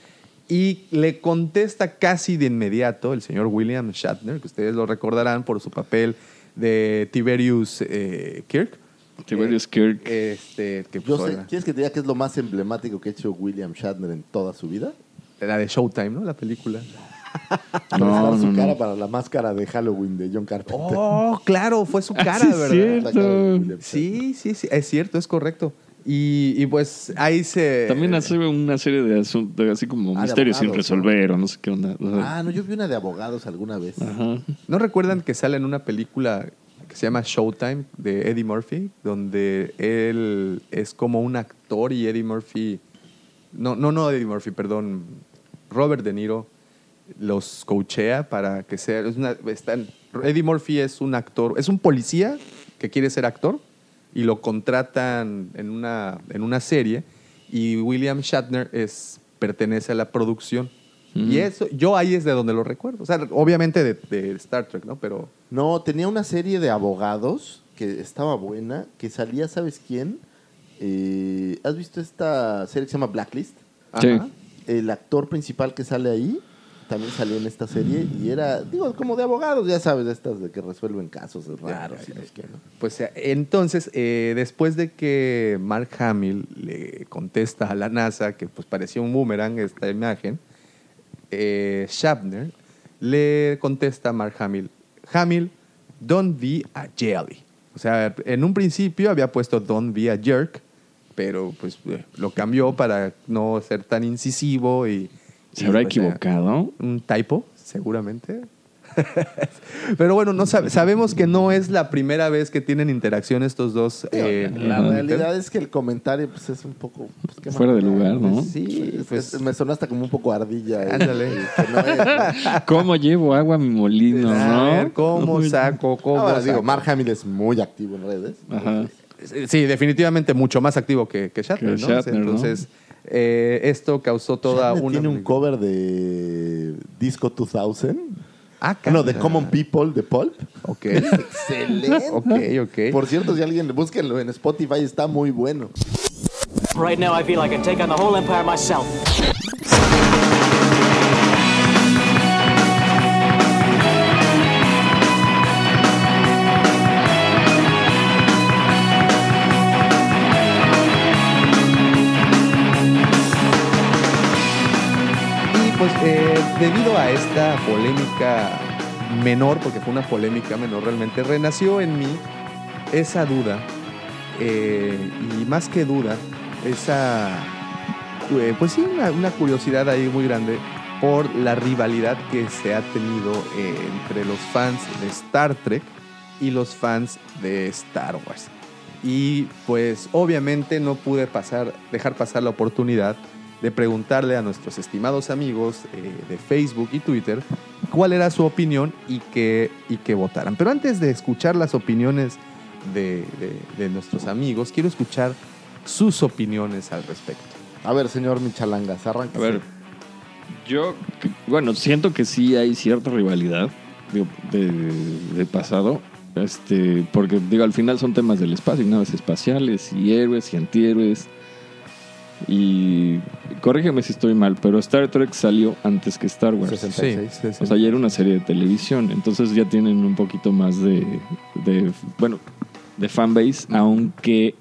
Y le contesta casi de inmediato el señor William Shatner, que ustedes lo recordarán por su papel de Tiberius eh, Kirk. Tiberius Kirk. Este, que Yo pues, sé, ¿Quieres que te diga qué es lo más emblemático que ha hecho William Shatner en toda su vida? la de Showtime, ¿no? La película. No, su no, cara no. para la máscara de Halloween de John Carpenter. Oh, claro, fue su cara, sí es ¿verdad? cierto. Sí, sí, sí, es cierto, es correcto. Y, y pues ahí se... También hace una serie de asuntos, así como Ah, misterios sin resolver o no sé qué onda. O sea, Ah, no, yo vi una de abogados alguna vez. Ajá. ¿No recuerdan que sale en una película que se llama Showtime de Eddie Murphy? Donde él es como un actor y Eddie Murphy... No, no, no Eddie Murphy, perdón. Robert De Niro los coachea para que sea... es una- están- Eddie Murphy es un actor, es un policía que quiere ser actor y lo contratan en una, en una serie y William Shatner es, pertenece a la producción. Y eso, yo ahí es de donde lo recuerdo. O sea, obviamente de, de Star Trek, ¿no? Pero No, tenía una serie de abogados que estaba buena, que salía, ¿sabes quién? Eh, ¿Has visto esta serie que se llama Blacklist? Sí. Ajá. El actor principal que sale ahí también salió en esta serie y era, digo, como de abogados, ya sabes, estas de que resuelven casos raros y no sé qué, ¿no? Pues eh, entonces, eh, después de que Mark Hamill le contesta a la NASA que pues parecía un boomerang esta imagen, eh, Shatner le contesta a Mark Hamill, Hamill, don't be a jelly. O sea, en un principio había puesto don't be a jerk, pero pues eh, lo cambió para no ser tan incisivo y... ¿Se habrá pues, equivocado? un typo, seguramente. Pero bueno, no sab- sabemos que no es la primera vez que tienen interacción estos dos. eh, La realidad es que el comentario pues, es un poco... pues, ¿qué Fuera de lugar, ¿no? Pues, sí, Pues- pues, me sonó hasta como un poco ardilla. eh, Ándale. que no es, ¿no? ¿Cómo llevo agua a mi molino, A no? ver, ¿cómo saco? ¿Cómo Ahora digo? Mark Hamill es muy activo en redes. Ajá. Sí, definitivamente mucho más activo que, que Shatner, Que ¿no? Shatner, ¿no? Eh, esto causó toda una... tiene un cover de Disco 2000. Ah, No, de. Common People de Pulp. Ok. Excelente. ok, ok. Por cierto, si alguien búsquenlo en Spotify, está muy bueno. Right now, I feel I can take on the whole empire myself. Esta polémica menor, porque fue una polémica menor, realmente renació en mí esa duda, eh, y más que duda, esa, eh, pues sí, una, una curiosidad ahí muy grande por la rivalidad que se ha tenido eh, entre los fans de Star Trek y los fans de Star Wars. Y pues obviamente no pude pasar, dejar pasar la oportunidad de preguntarle a nuestros estimados amigos eh, de Facebook y Twitter cuál era su opinión y que, y que votaran. Pero antes de escuchar las opiniones de, de- de nuestros amigos, quiero escuchar sus opiniones al respecto. A ver, señor Michalangas, arranca. A ver, yo, bueno, siento que sí hay cierta rivalidad de, de pasado. Este, porque digo, al final son temas del espacio, y naves espaciales, y héroes y antihéroes. Y corrígeme si estoy mal, pero Star Trek salió antes que Star Wars. 66. Sí, sí, sí. O sea, ya era una serie de televisión, entonces ya tienen un poquito más de, de bueno, de fanbase, aunque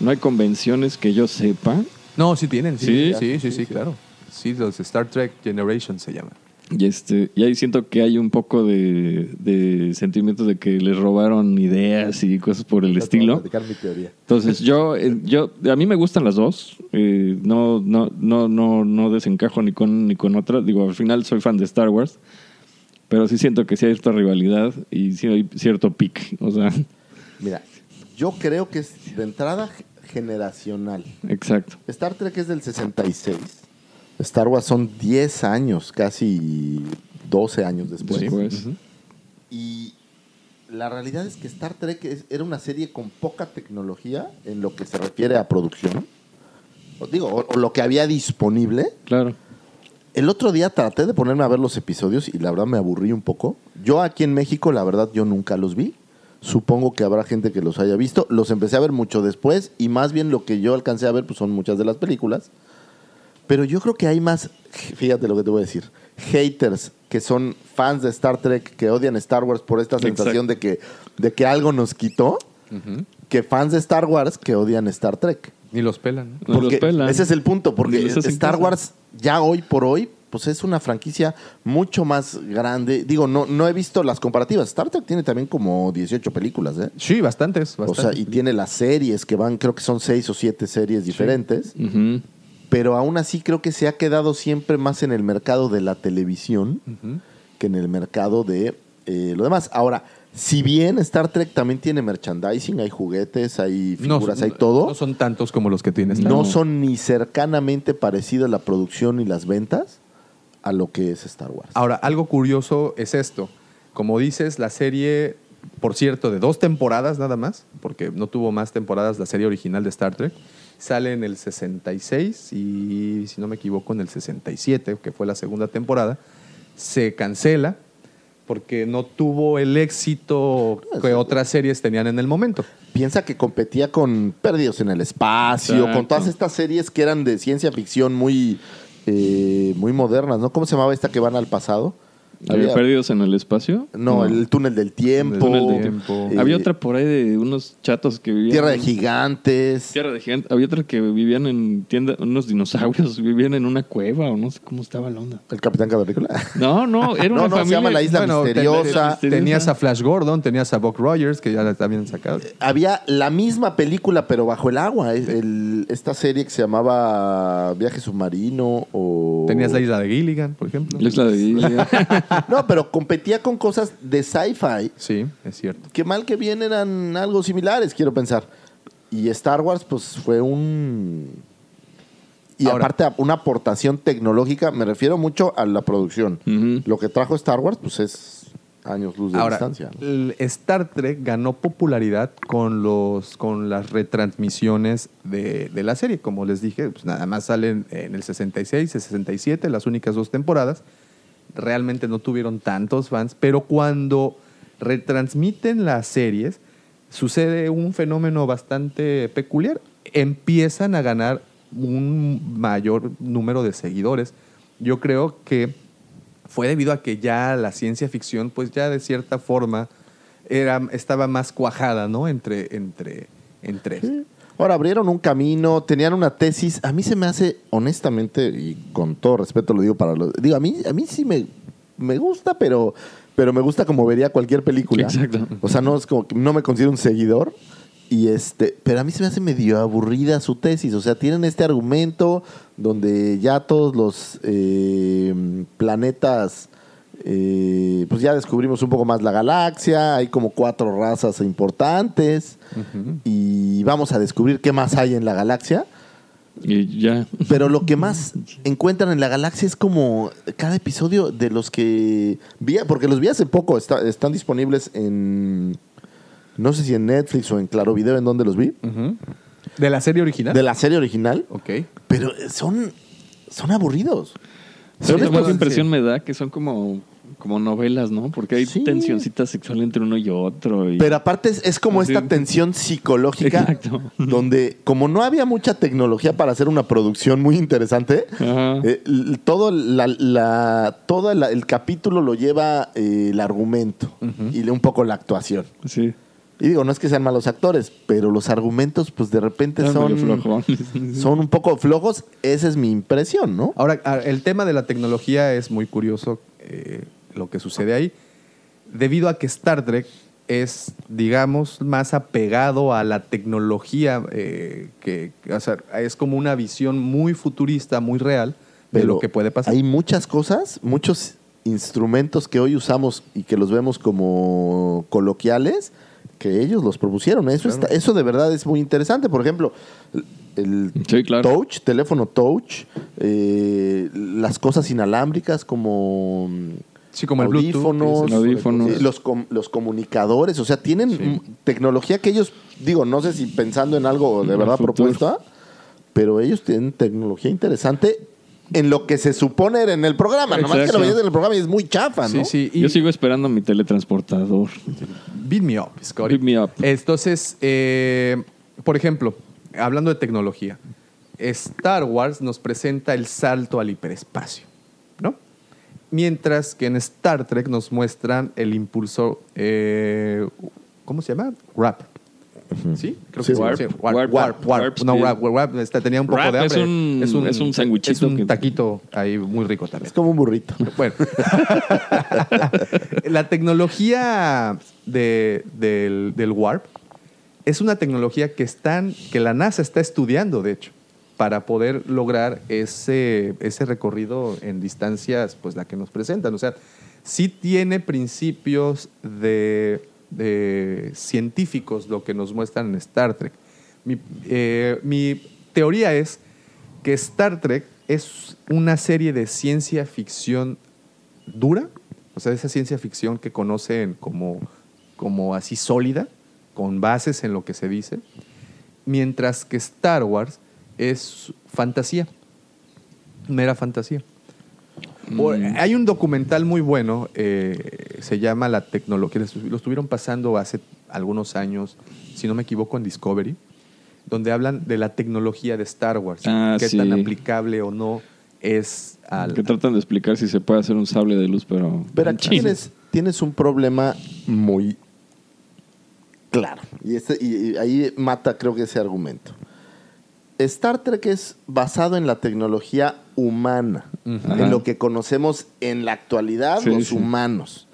no hay convenciones que yo sepa. No, sí tienen, sí, ¿Sí? sí, sí, sí, claro. Sí, los Star Trek Generation se llaman. Y, este, y ahí siento que hay un poco de, de sentimientos de que les robaron ideas y cosas por el estilo. platicar mi teoría. Entonces yo, eh, yo, a mí me gustan las dos. Eh, no, no, no, no, no desencajo ni con ni con otra. Digo, al final soy fan de Star Wars, pero sí siento que sí hay cierta rivalidad y sí hay cierto pic. O sea, Mira, yo creo que es de entrada generacional. exacto. Star Trek es del 66. Star Wars son 10 años, casi 12 años después. Después. Y la realidad es que Star Trek es- era una serie con poca tecnología en lo que se refiere a producción. O digo, o, o lo que había disponible. Claro. El otro día traté de ponerme a ver los episodios y la verdad me aburrí un poco. Yo aquí en México, la verdad, yo nunca los vi. Supongo que habrá gente que los haya visto. Los empecé a ver mucho después y más bien lo que yo alcancé a ver pues son muchas de las películas. Pero yo creo que hay más, fíjate lo que te voy a decir, haters que son fans de Star Trek que odian Star Wars por esta sensación de que, de que algo nos quitó, que fans de Star Wars que odian Star Trek. Ni los pelan. ¿no? No los Porque pelan. ese es el punto, porque Star. Wars ya hoy por hoy pues es una franquicia mucho más grande. Digo, no, no he visto las comparativas. Star Trek tiene también como 18 películas, ¿eh? Sí, bastantes, O bastantes. sea, y tiene las series que van, creo que son seis o siete series diferentes. Ujú. Pero aún así creo que se ha quedado siempre más en el mercado de la televisión que en el mercado de eh, lo demás. Ahora, si bien Star Trek también tiene merchandising, hay juguetes, hay No, figuras, no- hay todo, No son tantos como los que tienes. no son ni cercanamente parecidas la producción y las ventas a lo que es Star Wars. Ahora, algo curioso es esto. Como dices, la serie, por cierto, de dos temporadas nada más, porque no tuvo más temporadas la serie original de Star Trek, sale en el 66 y, si no me equivoco, en el 67, que fue la segunda temporada, se cancela porque no tuvo el éxito que otras series tenían en el momento. Piensa que competía con Perdidos en el Espacio, Exacto. con todas estas series que eran de ciencia ficción muy, eh, muy modernas, ¿no? ¿Cómo se llamaba esta que van al pasado? ¿Había perdidos en el espacio? No, el túnel del tiempo. El Túnel del tiempo. eh, Había otra por ahí de unos chatos que vivían. Tierra de en- Gigantes. Tierra de gigante. Había otra que vivían en tienda, unos dinosaurios, vivían en una cueva o no sé cómo estaba la onda. El Capitán Cavernícola. No, no, era No, una no, se familia. llama La Isla Bueno, Misteriosa. ten- Misteriosa. Tenías a Flash Gordon, tenías a Buck Rogers, que ya la habían sacado. Había la misma película, pero bajo el agua. El- esta serie que se llamaba Viaje Submarino o... Tenías la isla de Gilligan, por ejemplo. La isla de Gilligan. No, pero competía con cosas de sci-fi Sí, es cierto. que mal que bien eran algo similares, quiero pensar. Y Star Wars, pues fue un. Y Ahora- aparte, una aportación tecnológica, me refiero mucho a la producción. Lo que trajo Star Wars, pues es años luz de Ahora, distancia. Star Trek ganó popularidad con los con las retransmisiones de, de la serie. Como les dije, pues nada más salen en el 66, el 67, las únicas dos temporadas. Realmente no tuvieron tantos fans, pero cuando retransmiten las series, sucede un fenómeno bastante peculiar. Empiezan a ganar un mayor número de seguidores. Yo creo que fue debido a que ya la ciencia ficción, pues ya de cierta forma era, estaba más cuajada, ¿no? Entre, entre, entre. Ahora abrieron un camino, tenían una tesis. A mí se me hace, honestamente, y con todo respeto lo digo para los. Digo, a mí, a mí sí me, me gusta, pero, pero me gusta como vería cualquier película. Exacto. O sea, no es como que no me considero un seguidor. Y este, pero a mí se me hace medio aburrida su tesis. O sea, tienen este argumento donde ya todos los eh, planetas, eh, pues ya descubrimos un poco más la galaxia. Hay como cuatro razas importantes. Y vamos a descubrir qué más hay en la galaxia. Y ya. Pero lo que más encuentran en la galaxia es como cada episodio de los que vi, porque los vi hace poco, está- están disponibles en, no sé si en Netflix o en Claro Video, en donde los vi, ¿De la serie original? de la serie original, Ok. pero son, son aburridos. ¿Sabes estos- impresión me da? Que son como, como novelas, ¿no? Porque hay Sí. tensioncita sexual entre uno y otro. Y... Pero aparte es, es como Así. esta tensión psicológica Exacto. donde como no había mucha tecnología para hacer una producción muy interesante, eh, todo, la, la- todo el capítulo lo lleva eh, el argumento y un poco la actuación. Sí. Y digo, no es que sean malos actores, pero los argumentos pues de repente son, son un poco flojos. Esa es mi impresión, ¿no? Ahora, a- el tema de la tecnología es muy curioso eh, lo que sucede ahí, debido a que Star Trek es, digamos, más apegado a la tecnología, eh, que, o sea, es como una visión muy futurista, muy real de Pero lo que puede pasar. Hay muchas cosas, muchos instrumentos que hoy usamos y que los vemos como coloquiales, que ellos los propusieron. Eso, está- eso de verdad es muy interesante. Por ejemplo, el Sí, claro. touch, teléfono touch, eh, las cosas inalámbricas como Sí, como el Bluetooth, audífonos, Audífonos. eh, los, com- los comunicadores, o sea, tienen tecnología que ellos, digo, no sé si pensando en algo de En el verdad propuesta, pero ellos tienen tecnología interesante en lo que se supone era en el programa. Nomás que Exacto. lo veías en el programa y es muy chafa, ¿no? Sí, sí. Y Yo sigo esperando mi teletransportador. Beat me up, Scotty. Beat me up. Entonces, eh, por ejemplo, hablando de tecnología, Star Wars nos presenta el salto al hiperespacio, ¿no? Mientras que en Star Trek nos muestran el impulsor, eh, ¿cómo se llama? Warp. ¿Sí? Creo Sí, que warp. sí, warp, Warp, warp, warp. warp No, warp, warp, este, tenía un poco de es hambre. un- es un sanguichito Es un que- taquito ahí muy rico también. Es como un burrito. Bueno, la tecnología de- del, del Warp es una tecnología que, están, que la NASA está estudiando, de hecho, para poder lograr ese, ese recorrido en distancias, pues la que nos presentan. O sea, sí tiene principios de, de científicos lo que nos muestran en Star Trek. Mi, eh, mi teoría es que Star Trek es una serie de ciencia ficción dura, o sea, esa ciencia ficción que conocen como, como así sólida, con bases en lo que se dice, mientras que Star Wars es fantasía, mera fantasía. Por- hay un documental muy bueno, eh, se llama La tecnología, lo estuvieron pasando hace algunos años, si no me equivoco, en Discovery, donde hablan de la tecnología de Star Wars, Ah, qué sí. tan aplicable o no es al... Que tratan de explicar si se puede hacer un sable de luz, pero. Pero aquí tienes, tienes un problema muy claro. Y, este- y- y ahí mata, creo que ese argumento. Star Trek es basado en la tecnología humana, en lo que conocemos en la actualidad Sí, los sí. humanos.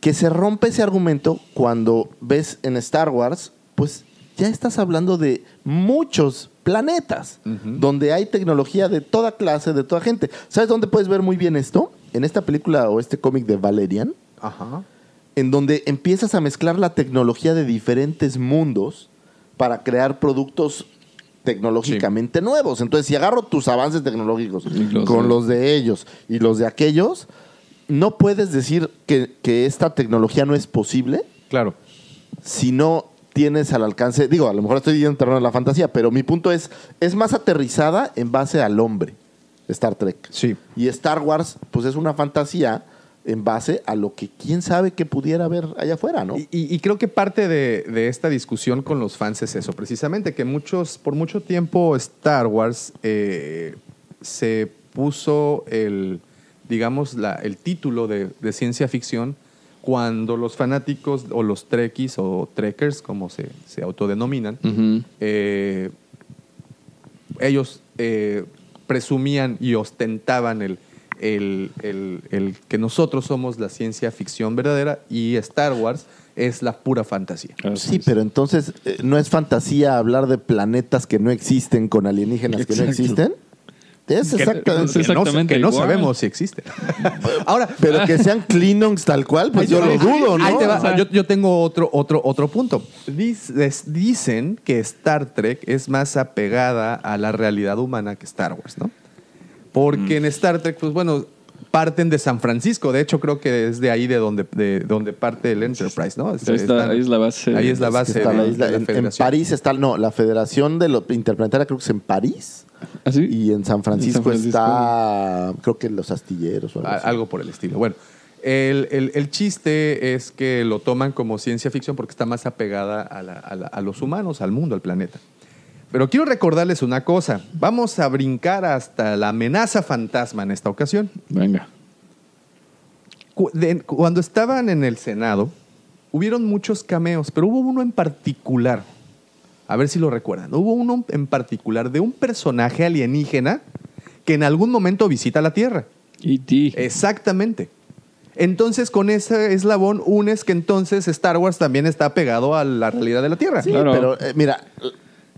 Que se rompe ese argumento cuando ves en Star Wars, pues ya estás hablando de muchos planetas, donde hay tecnología de toda clase, de toda gente. ¿Sabes dónde puedes ver muy bien esto? En esta película o este cómic de Valerian, Ajá. en donde empiezas a mezclar la tecnología de diferentes mundos para crear productos tecnológicamente nuevos. Entonces, si agarro tus avances tecnológicos los con de- los de ellos y los de aquellos, no puedes decir que, que esta tecnología no es posible Claro. si no tienes al alcance, digo, a lo mejor estoy yendo en terreno de la fantasía, pero mi punto es, es más aterrizada en base al hombre, Star Trek. Sí. Y Star Wars, pues es una fantasía en base a lo que quién sabe que pudiera haber allá afuera, ¿no? Y, y- y creo que parte de, de esta discusión con los fans es eso, precisamente, que muchos, por mucho tiempo Star Wars eh, se puso el, digamos, la- el título de, de ciencia ficción cuando los fanáticos o los trekkies o trekkers, como se, se autodenominan, eh, ellos eh, presumían y ostentaban el, el, el- el que nosotros somos la ciencia ficción verdadera y Star Wars es la pura fantasía. Sí, pero entonces eh, no es fantasía hablar de planetas que no existen con alienígenas que no existen. Es Que- exactamente. que no- que no sabemos si existen. Ahora, Pero que sean Klingons tal cual, pues yo lo dudo, ¿no? Ahí te va. O sea, yo, yo tengo otro, otro, otro punto. Dicen que Star Trek es más apegada a la realidad humana que Star Wars, ¿no? Porque en Star Trek, pues bueno, parten de San Francisco. De hecho, creo que es de ahí de donde, de donde parte el Enterprise, ¿no? Ahí está- ahí es la base. Ahí es la es que base está de, la isla. de la en, en. París está, no, la Federación de lo Interplanetaria creo que es en París. ¿Ah, sí? Y en San Francisco, Francisco. está, creo que los astilleros o algo así. Algo por el estilo. Bueno, el, el- el chiste es que lo toman como ciencia ficción porque está más apegada a, la- a la- a los humanos, al mundo, al planeta. Pero quiero recordarles una cosa. Vamos a brincar hasta la amenaza fantasma en esta ocasión. Venga. Cuando estaban en el Senado, hubieron muchos cameos, pero hubo uno en particular. A ver si lo recuerdan. Hubo uno en particular de un personaje alienígena que en algún momento visita la Tierra. E.T. Exactamente. Entonces, con ese eslabón unes que entonces Star Wars también está pegado a la realidad de la Tierra. Sí, Claro. pero eh, mira,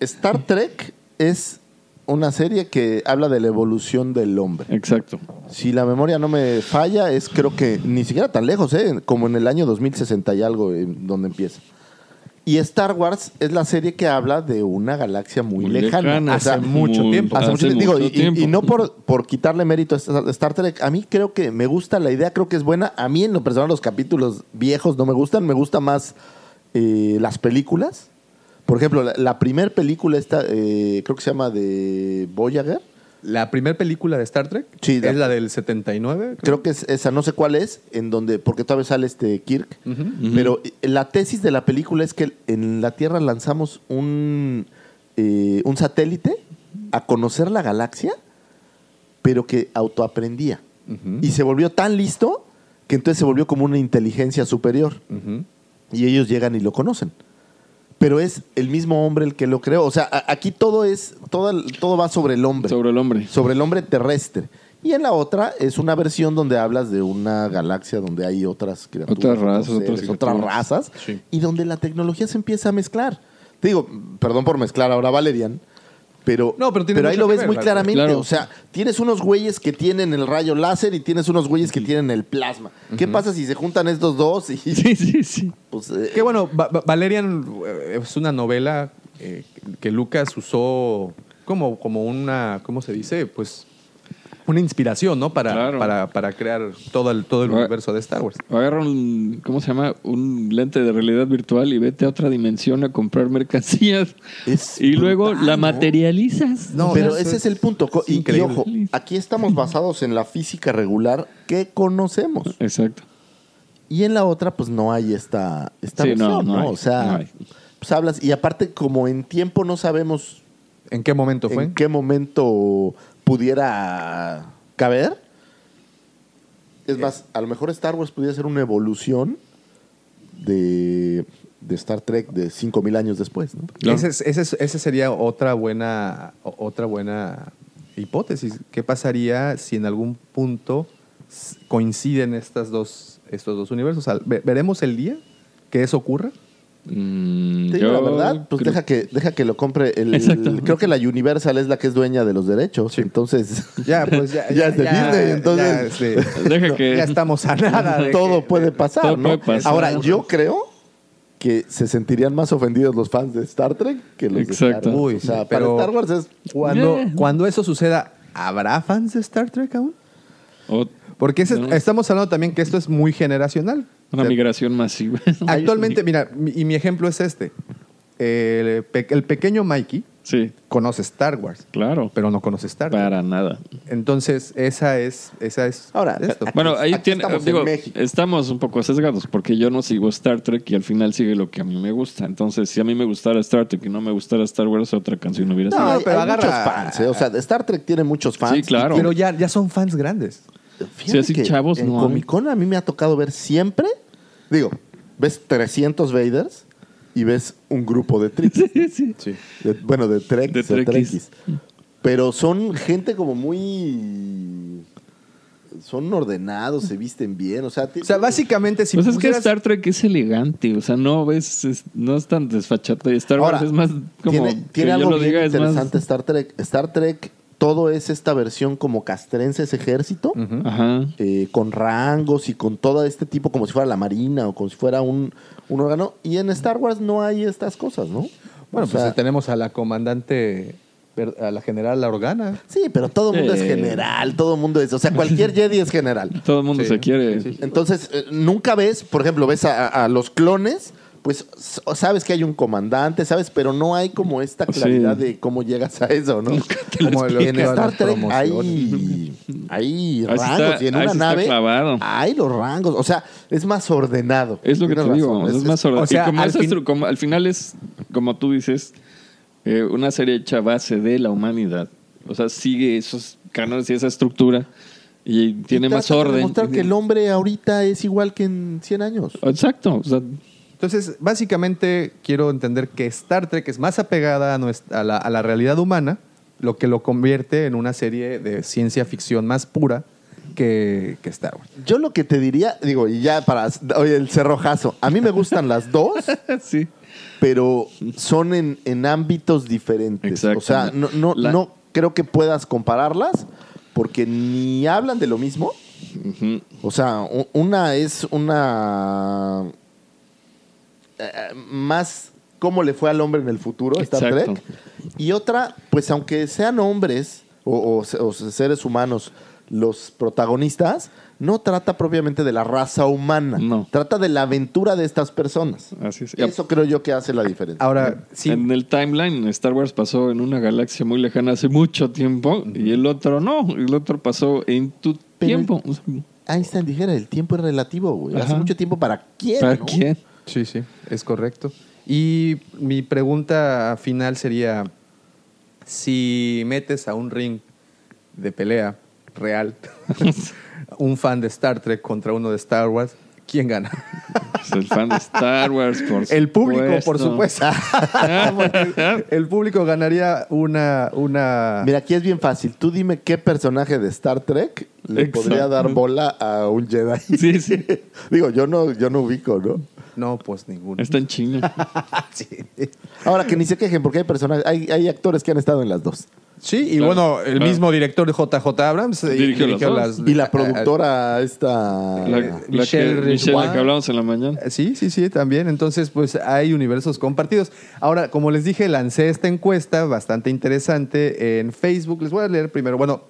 Star Trek es una serie que habla de la evolución del hombre. Exacto. Si la memoria no me falla, es creo que ni siquiera tan lejos, ¿eh? como en el año 2060 y algo, eh, donde empieza. Y Star Wars es la serie que habla de una galaxia muy, Muy lejana. Hace mucho Muy- tiempo. Hace mucho tiempo. Digo, y- y, tiempo. y no por, por quitarle mérito a Star Star Trek. A mí creo que me gusta la idea, creo que es buena. A mí en lo personal los capítulos viejos no me gustan. Me gustan más eh, las películas. Por ejemplo, la, la primera película esta, eh, creo que se llama de Voyager. La primera película de Star Trek Sí, es la- la del 79. Creo que es esa, no sé cuál es, en donde, porque todavía sale este Kirk. Pero eh, la tesis de la película es que en la Tierra lanzamos un, eh, un satélite a conocer la galaxia, pero que autoaprendía. Y se volvió tan listo que entonces se volvió como una inteligencia superior. Y ellos llegan y lo conocen. Pero es el mismo hombre el que lo creó. O sea, aquí todo es, todo, todo va sobre el hombre Sobre el hombre. sobre el hombre terrestre. Y en la otra es una versión donde hablas de una galaxia donde hay otras criaturas, Otras razas, otras seres, otras criaturas. razas, Sí. y donde la tecnología se empieza a mezclar. Te digo, perdón por mezclar ahora Valerian, pero, No, pero tiene ahí lo ves ver, muy la- claramente. claro. O sea, tienes unos güeyes que tienen el rayo láser y tienes unos güeyes que tienen el plasma. ¿Qué pasa si se juntan estos dos? Y, Sí, sí, sí. pues, eh, Que bueno, Va- Va- Valerian eh, es una novela eh, que Lucas usó como, como una, ¿cómo se dice? Pues una inspiración, ¿no? Para, Claro. para, para crear todo el, todo el universo de Star Wars. Agarra un, ¿cómo se llama? Un lente de realidad virtual y vete a otra dimensión a comprar mercancías. Es y luego la ¿no? materializas. No, pero ese es- el punto. Es Y, ojo, aquí estamos basados en la física regular que conocemos. Exacto. Y en la otra, pues no hay esta, esta Sí, versión, no, ¿no? no hay, o sea, no hay. pues hablas, y aparte, como en tiempo no sabemos ¿En qué momento fue? en qué momento pudiera caber. Es más, a lo mejor Star Wars pudiera ser una evolución de, de Star Trek de 5000 años después, ¿no? Claro. Ese, es- ese, es- ese sería otra buena, otra buena hipótesis. ¿Qué pasaría si en algún punto coinciden estas dos, estos dos universos? ¿Veremos el día que eso ocurra? Mm, Te digo yo la verdad, pues creo- deja que, deja que lo compre. El, Exacto. creo que la Universal es la que es dueña de los derechos. Entonces, Ya, pues ya. Ya es de Disney, entonces- ya, este, Deja que- ya estamos a nada. de todo que- puede pasar, todo ¿no? puede pasar. Ahora, yo creo que se sentirían más ofendidos los fans de Star Trek que los Exacto. de Star Wars. Uy, o sea, sí, pero- para Star Wars es... Cuando, Yeah. cuando eso suceda, ¿habrá fans de Star Trek aún? o- Porque ese- No. estamos hablando también que esto es muy generacional. Una O sea, migración masiva. Actualmente, mira, mi- y mi ejemplo es este. El, pe- el pequeño Mikey Sí, conoce Star Wars, claro. pero no conoce Star Trek. Para nada. Entonces, esa es, esa es Ahora, esto. aquí- Bueno, ahí aquí tiene, estamos en digo, México. estamos un poco sesgados porque yo no sigo Star Trek y al final sigue lo que a mí me gusta. Entonces, si a mí me gustara Star Trek y no me gustara Star Wars, otra canción hubiera No, sido. hay, pero hay agarra- muchos fans, ¿eh? O sea, Star Trek tiene muchos fans. Sí, claro. Pero ya, ya son fans grandes. Fíjate Sí, así que chavos en no. Comic Con a mí me ha tocado ver siempre, digo, ves 300 Vaders y ves un grupo de Tricks. Sí. De- bueno, de Treks, De de, Trekkies. Trekkies. Pero son gente como muy son ordenados, se visten bien. O sea, ti- O sea, básicamente, si Pues es que Star Trek es elegante, o sea, no ves, es- no es tan desfachate. Star Wars Ahora, es más como tiene, que tiene yo algo lo bien diga, es más. interesante Star Trek. Star Trek, todo es esta versión como castrense, ese ejército, Ajá. eh, con rangos y con todo este tipo, como si fuera la marina o como si fuera un, un órgano. Y en Star Wars no hay estas cosas, ¿no? Bueno, O sea, pues tenemos a la comandante, a la general La Organa. Sí, pero todo el mundo es general, todo el mundo es. O sea, cualquier Jedi es general. Todo el mundo Sí, se quiere. sí, sí. Entonces, eh, nunca ves, por ejemplo, ves a, a los clones, pues sabes que hay un comandante, ¿sabes? Pero no hay como esta claridad Sí. de cómo llegas a eso, ¿no? Como lo en Star Trek hay, hay rangos está- y en una nave clavado. hay los rangos. O sea, es más ordenado. Es lo que te digo, es, más ordenado. o sea, y como al esa fin- estru- como al final es, como tú dices, eh, una serie hecha base de la humanidad. O sea, sigue esos cánones y esa estructura y tiene Y más de orden. demostrar que el hombre ahorita es igual que en 100 años. Exacto. O sea, Entonces, básicamente quiero entender que Star Trek es más apegada a, nuestra- a la, a la realidad humana, lo que lo convierte en una serie de ciencia ficción más pura que, que Star Wars. Yo lo que te diría, digo, y ya para, oye, el cerrojazo, a mí me gustan las dos. sí. pero son en, en ámbitos diferentes. Exacto. O sea, no, no, La- no creo que puedas compararlas porque ni hablan de lo mismo. O sea, una es una más cómo le fue al hombre en el futuro, Star Exacto. Trek. Y otra, pues aunque sean hombres o, o se- o seres humanos los protagonistas, no trata propiamente de la raza humana. No. Trata de la aventura de estas personas. Así es. Eso creo yo que hace la diferencia. Ahora, sí, En el timeline, Star Wars pasó en una galaxia muy lejana hace mucho tiempo y el otro no. El otro pasó en tu Pero tiempo. Einstein dijera, el tiempo es relativo, güey. Hace mucho tiempo para quién, ¿Para ¿no? quién? Sí, sí, es correcto. Y mi pregunta final sería, si metes a un ring de pelea real, un fan de Star Trek contra uno de Star Wars, ¿quién gana? Es el fan de Star Wars, por El público, por supuesto. El público ganaría una, una Mira, aquí es bien fácil. Tú dime qué personaje de Star Trek le Exacto. podría dar bola a un Jedi. Sí, sí. Digo, yo no, yo no ubico, ¿no? No, pues ninguno. Está en China. Sí. Ahora que ni se quejen, porque hay personajes, hay, hay actores que han estado en las dos. Sí, y Claro, bueno, el claro. mismo director de JJ Abrams eh, Dirigió las dos. Y la productora esta. La, la Michelle que, Michelle, la que hablamos en la mañana. Eh, Sí, sí, sí, también. Entonces, pues hay universos compartidos. Ahora, como les dije, lancé esta encuesta bastante interesante en Facebook. Les voy a leer primero. Bueno,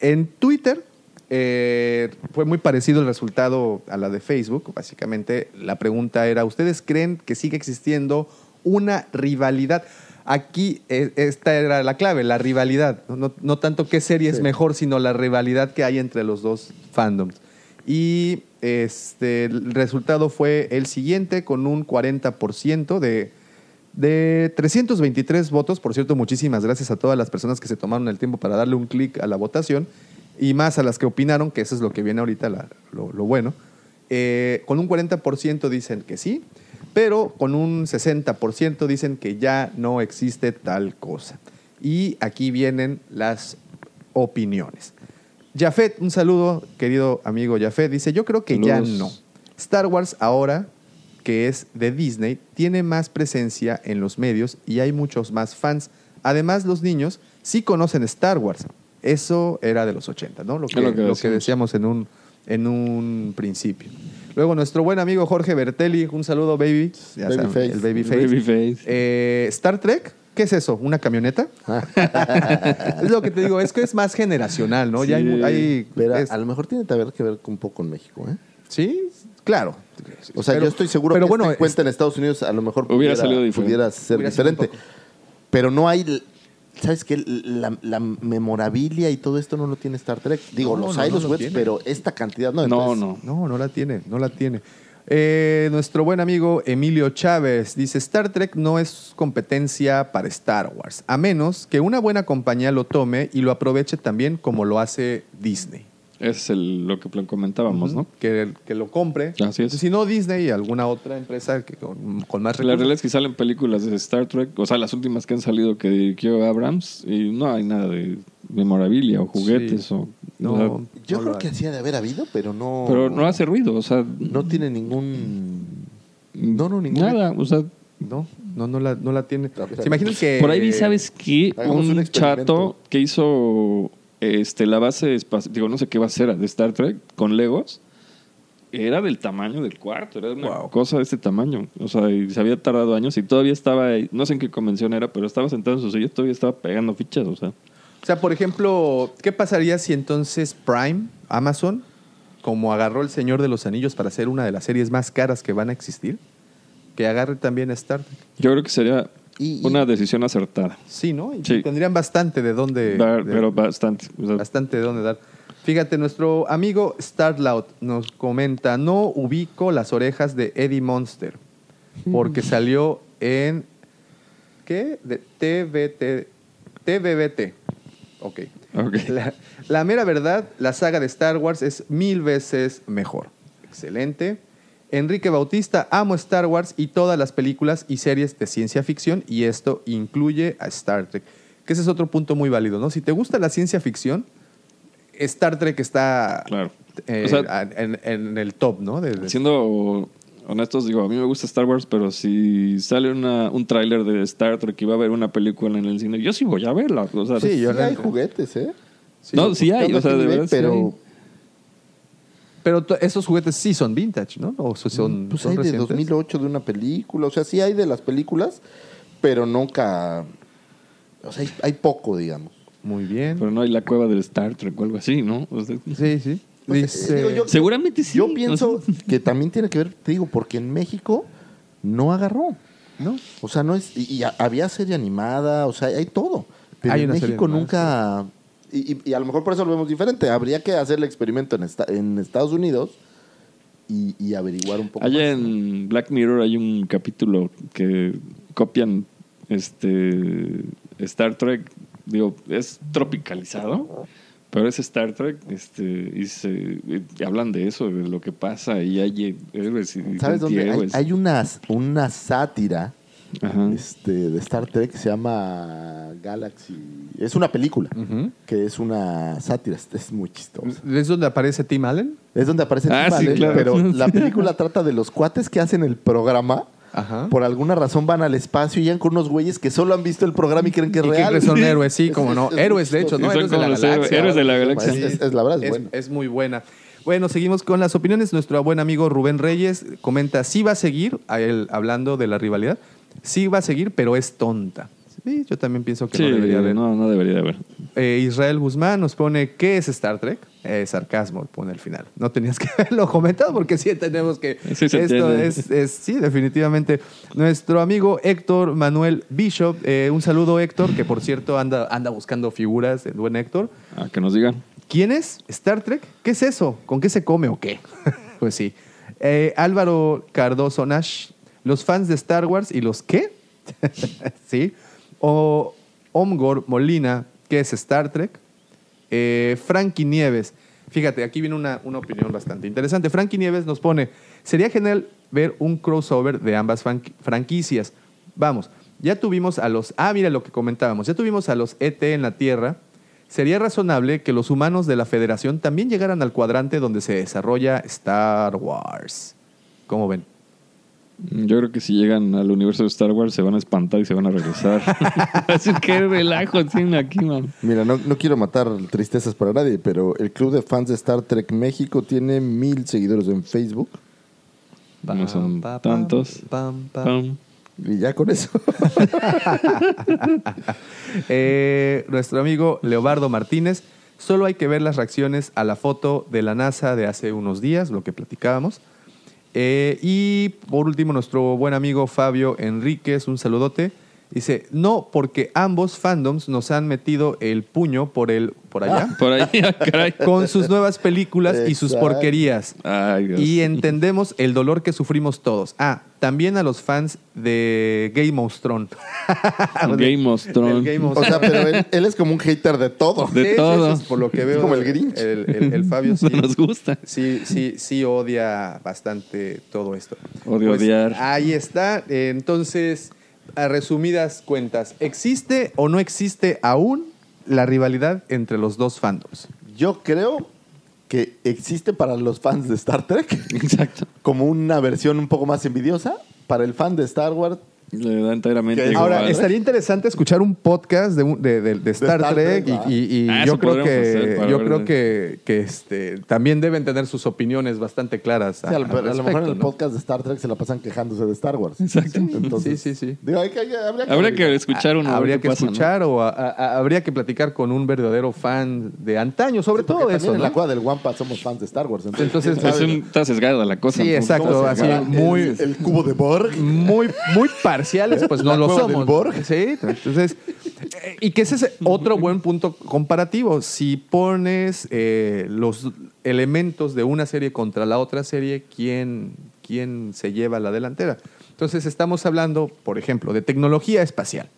en Twitter eh, fue muy parecido el resultado a la de Facebook. Básicamente, la pregunta era, ¿ustedes creen que sigue existiendo una rivalidad? Aquí eh, esta era la clave, la rivalidad. No, No- tanto qué serie es mejor, sino la rivalidad que hay entre los dos fandoms. Y este, el resultado fue el siguiente, con un 40% de, de 323 votos. Por cierto, muchísimas gracias a todas las personas que se tomaron el tiempo para darle un clic a la votación y más a las que opinaron, que eso es lo que viene ahorita, la- lo, lo bueno. Eh, con un 40% dicen que sí, pero con un 60% dicen que ya no existe tal cosa. Y aquí vienen las opiniones. Jafet, un saludo, querido amigo Jafet, dice, yo creo que ya no. Star Wars ahora, que es de Disney, tiene más presencia en los medios y hay muchos más fans. Además, los niños sí conocen Star Wars. Eso era de los 80, ¿no? Lo que, lo que lo que decíamos. en un, en un principio. Luego, nuestro buen amigo Jorge Bertelli, un saludo, baby. Ya saben, Babyface. el Babyface. Babyface. Eh, Star Trek, ¿qué es eso? ¿Una camioneta? es lo que te digo, es que es más generacional, ¿no? Ya hay, Sí. hay- Pero es- a lo mejor tiene que ver, que ver un poco con México, ¿eh? sí, claro. O sea, Pero- yo estoy seguro pero que bueno, esta encuesta en Estados Unidos a lo mejor Hubiera salido diferente. pudiera ser Hubiera sido un diferente. Pero no hay, ¿sabes qué? La, la memorabilia y todo esto no lo tiene Star Trek. Digo, No, los no, hay no los pero esta cantidad no. No, Entonces, no. No, no la tiene, no la tiene. Eh, nuestro buen amigo Emilio Chávez dice, Star Trek no es competencia para Star Wars, a menos que una buena compañía lo tome y lo aproveche también como lo hace Disney. Es el- lo que comentábamos, ¿no? Que, que lo compre. Así es. Si no Disney y alguna otra empresa que con, con más La recursos. realidad es que salen películas de Star Trek, o sea, las últimas que han salido que dirigió Abrams, y no hay nada de memorabilia o juguetes Sí. o No, O sea, Yo no creo que hacía de haber habido, pero no. pero no hace ruido, o sea, No tiene ningún. No, no, ningún. nada, o sea, No, no, no la, no la tiene. ¿Se imaginan que. Por ahí vi, ¿sabes qué? Un chato que hizo este, la base espacial, digo, no sé qué base era, de Star Trek, con Legos. Era del tamaño del cuarto, era una Wow. cosa de este tamaño. O sea, y se había tardado años y todavía estaba, ahí, no sé en qué convención era, pero estaba sentado en su silla, todavía estaba pegando fichas, o sea. O sea, por ejemplo, ¿qué pasaría si entonces Prime, Amazon, como agarró El Señor de los Anillos para hacer una de las series más caras que van a existir, que agarre también a Star Trek? Yo creo que sería Y- y- una decisión acertada. Sí, ¿no? Y Sí. tendrían bastante de dónde. Dar- de- pero bastante. bastante de dónde dar. Fíjate, nuestro amigo Starloud nos comenta, no ubico las orejas de Eddie Monster, porque salió en, ¿qué? De TVT, TVBT. Ok. ok. La, la mera verdad, la saga de Star Wars es mil veces mejor. Excelente. Enrique Bautista, amo Star Wars y todas las películas y series de ciencia ficción y esto incluye a Star Trek. Que ese es otro punto muy válido, ¿no? Si te gusta la ciencia ficción, Star Trek está Claro. eh, O sea- en, en el top, ¿no? De- de- Siendo honestos, digo, a mí me gusta Star Wars, pero si sale una, un tráiler de Star Trek y va a haber una película en el cine, yo sí voy a verla. O sea, Sí, yo Sí hay juguetes, ¿eh? no, sí hay, o sea, de verdad. sí Pero hay. Pero esos juguetes sí son vintage, ¿no? O so- son, pues son hay de recientes. 2008 de una película. O sea, sí hay de las películas, pero nunca. O sea, hay, hay poco, digamos. Muy bien. Pero no hay la cueva del Star Trek o algo así, ¿no? O sea, Sí, sí. Pues, Dice- eh, digo, yo- Seguramente sí. Yo pienso que también tiene que ver, te digo, porque en México no agarró. ¿no? O sea, no es. Y, había serie animada, o sea, hay todo. Pero Hay en México animada, nunca. Y, y- y a lo mejor por eso lo vemos diferente. Habría que hacer el experimento en, esta- en Estados Unidos y, y averiguar un poco. Allá más. en Black Mirror hay un capítulo que copian este Star Trek, digo, es tropicalizado, pero es Star Trek, este, y, se, y hablan de eso, de lo que pasa, y hay héroes y ¿Sabes dónde? Hay, hay una, una sátira Ajá. este, de Star Trek que se llama Galaxy. Es una película que es una sátira. Es, muy chistosa. ¿Es donde aparece Tim Allen? Es donde aparece Ah, Tim sí, Allen, claro. pero la película trata de los cuates que hacen el programa. Ajá. Por alguna razón van al espacio y llegan con unos güeyes que solo han visto el programa y creen que es Y real. que son héroes, sí, como no. es héroes, de hecho. ¿no? Héroes de la galaxia. héroes de la galaxia. Es, es- es- la verdad es, Es, buena. es muy buena. Bueno, seguimos con las opiniones. Nuestro buen amigo Rubén Reyes comenta, sí va a seguir, a él hablando de la rivalidad, sí va a seguir, pero es tonta. Sí, yo también pienso que Sí, no debería haber. no, no debería de haber. Eh, Israel Guzmán nos pone, ¿qué es Star Trek? Eh, sarcasmo, pone al final. No tenías que haberlo comentado porque sí entendemos que Sí esto es, es- sí, definitivamente. Nuestro amigo Héctor Manuel Bishop, eh, un saludo Héctor, que por cierto anda, anda buscando figuras, el buen Héctor. A que nos digan. ¿Quién es? ¿Star Trek? ¿Qué es eso? ¿Con qué se come o qué? pues sí. Eh, Álvaro Cardoso Nash, los fans de Star Wars y los qué? sí. O Omgor Molina, ¿qué es Star Trek? Eh, Frankie Nieves. Fíjate, aquí viene una, una opinión bastante interesante. Frankie Nieves nos pone, sería genial ver un crossover de ambas franqui- franquicias. Vamos, ya tuvimos a los... Ah, mira lo que comentábamos. Ya tuvimos a los ET en la Tierra. Sería razonable que los humanos de la Federación también llegaran al cuadrante donde se desarrolla Star Wars. ¿Cómo ven? Yo creo que si llegan al universo de Star Wars se van a espantar y se van a regresar. Así que relajo aquí, man. Mira, no, no quiero matar tristezas para nadie, pero el club de fans de Star Trek México tiene mil seguidores en Facebook. No son tantos. pam, pam. Pam. Y ya con eso. Eh, nuestro amigo Leobardo Martínez, solo hay que ver las reacciones a la foto de la NASA de hace unos días, lo que platicábamos. Eh, y por último, nuestro buen amigo Fabio Enríquez, un saludote. Dice, no, porque ambos fandoms nos han metido el puño por el por allá Por ah, caray. con sus nuevas películas y sus porquerías. Ay, Dios. Y entendemos el dolor que sufrimos todos. Ah, también a los fans de Game of Thrones. Game of Thrones. Game of O sea, pero él, él es como un hater de todo. De Sí, todo. sí, por lo que veo. como el Grinch. El, el- el Fabio sí, No nos gusta. sí, sí, sí odia bastante todo esto. Odio odiar. Ahí está. Entonces, a resumidas cuentas, ¿existe o no existe aún la rivalidad entre los dos fandoms? Yo creo que existe para los fans de Star Trek Exacto. como una versión un poco más envidiosa. Para el fan de Star Wars, Le da enteramente igual. Ahora, estaría interesante escuchar un podcast de, un- de- de- de Star, Star Trek, Trek, y, y- y Ah, yo creo que yo ver creo que, que, este, también deben tener sus opiniones bastante claras. Sí, a, lo- al a lo mejor en respecto, el ¿no? podcast de Star Trek se la pasan quejándose de Star Wars. Exacto. Entonces, Sí, sí, sí. Digo, hay que, hay que- habría que, Habría que escuchar uno. a ver Habría que pasa, ¿no? escuchar o a- a- habría que platicar con un verdadero fan de antaño, sobre Sí, todo eso. en la cueva del Wampa somos fans de Star Wars. Entonces, Entonces, ¿quién Es un, está sesgada la cosa. Sí, exacto. ¿Cómo se así, muy, el, el cubo de Borg. muy, muy parciales, pues no lo somos. Sí, entonces, eh, y que ese es otro buen punto comparativo. Si pones eh, los elementos de una serie contra la otra serie, ¿quién, ¿quién se lleva la delantera? Entonces, estamos hablando, por ejemplo, de tecnología espacial,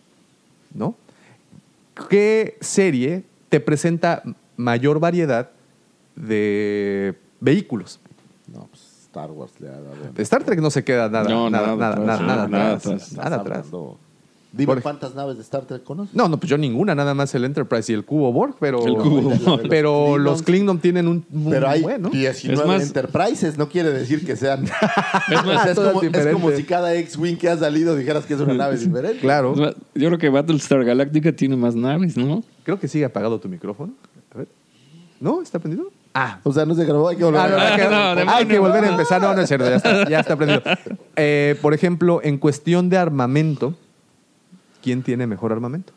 ¿no? ¿Qué serie te presenta mayor variedad de vehículos? Star Wars le ha dado. De Star Trek no se queda nada, No, nada, nada nada, atrás, nada, nada nada atrás. Nada atrás. Dime Por- cuántas naves de Star Trek conoces. No, no, pues yo ninguna, nada más el Enterprise y el Cubo Borg, pero, El Cubo pero Los Klingon tienen un, un Pero hay bueno. 19 Es más- Enterprises, no quiere decir que sean. Es O más, sea, es, como, es diferentes. como si cada X-Wing que ha salido dijeras que es una nave diferente. Claro. más, yo creo que Battlestar Galactica tiene más naves, ¿no? Creo que sigue apagado tu micrófono. A ver. ¿No? ¿Está prendido? Ah. O sea, no se grabó, hay que volver Ah, no, a hay, que, no, hay demonio. que volver a empezar. No, no es cierto, ya está, ya está prendido. Eh, por ejemplo, en cuestión de armamento, ¿quién tiene mejor armamento?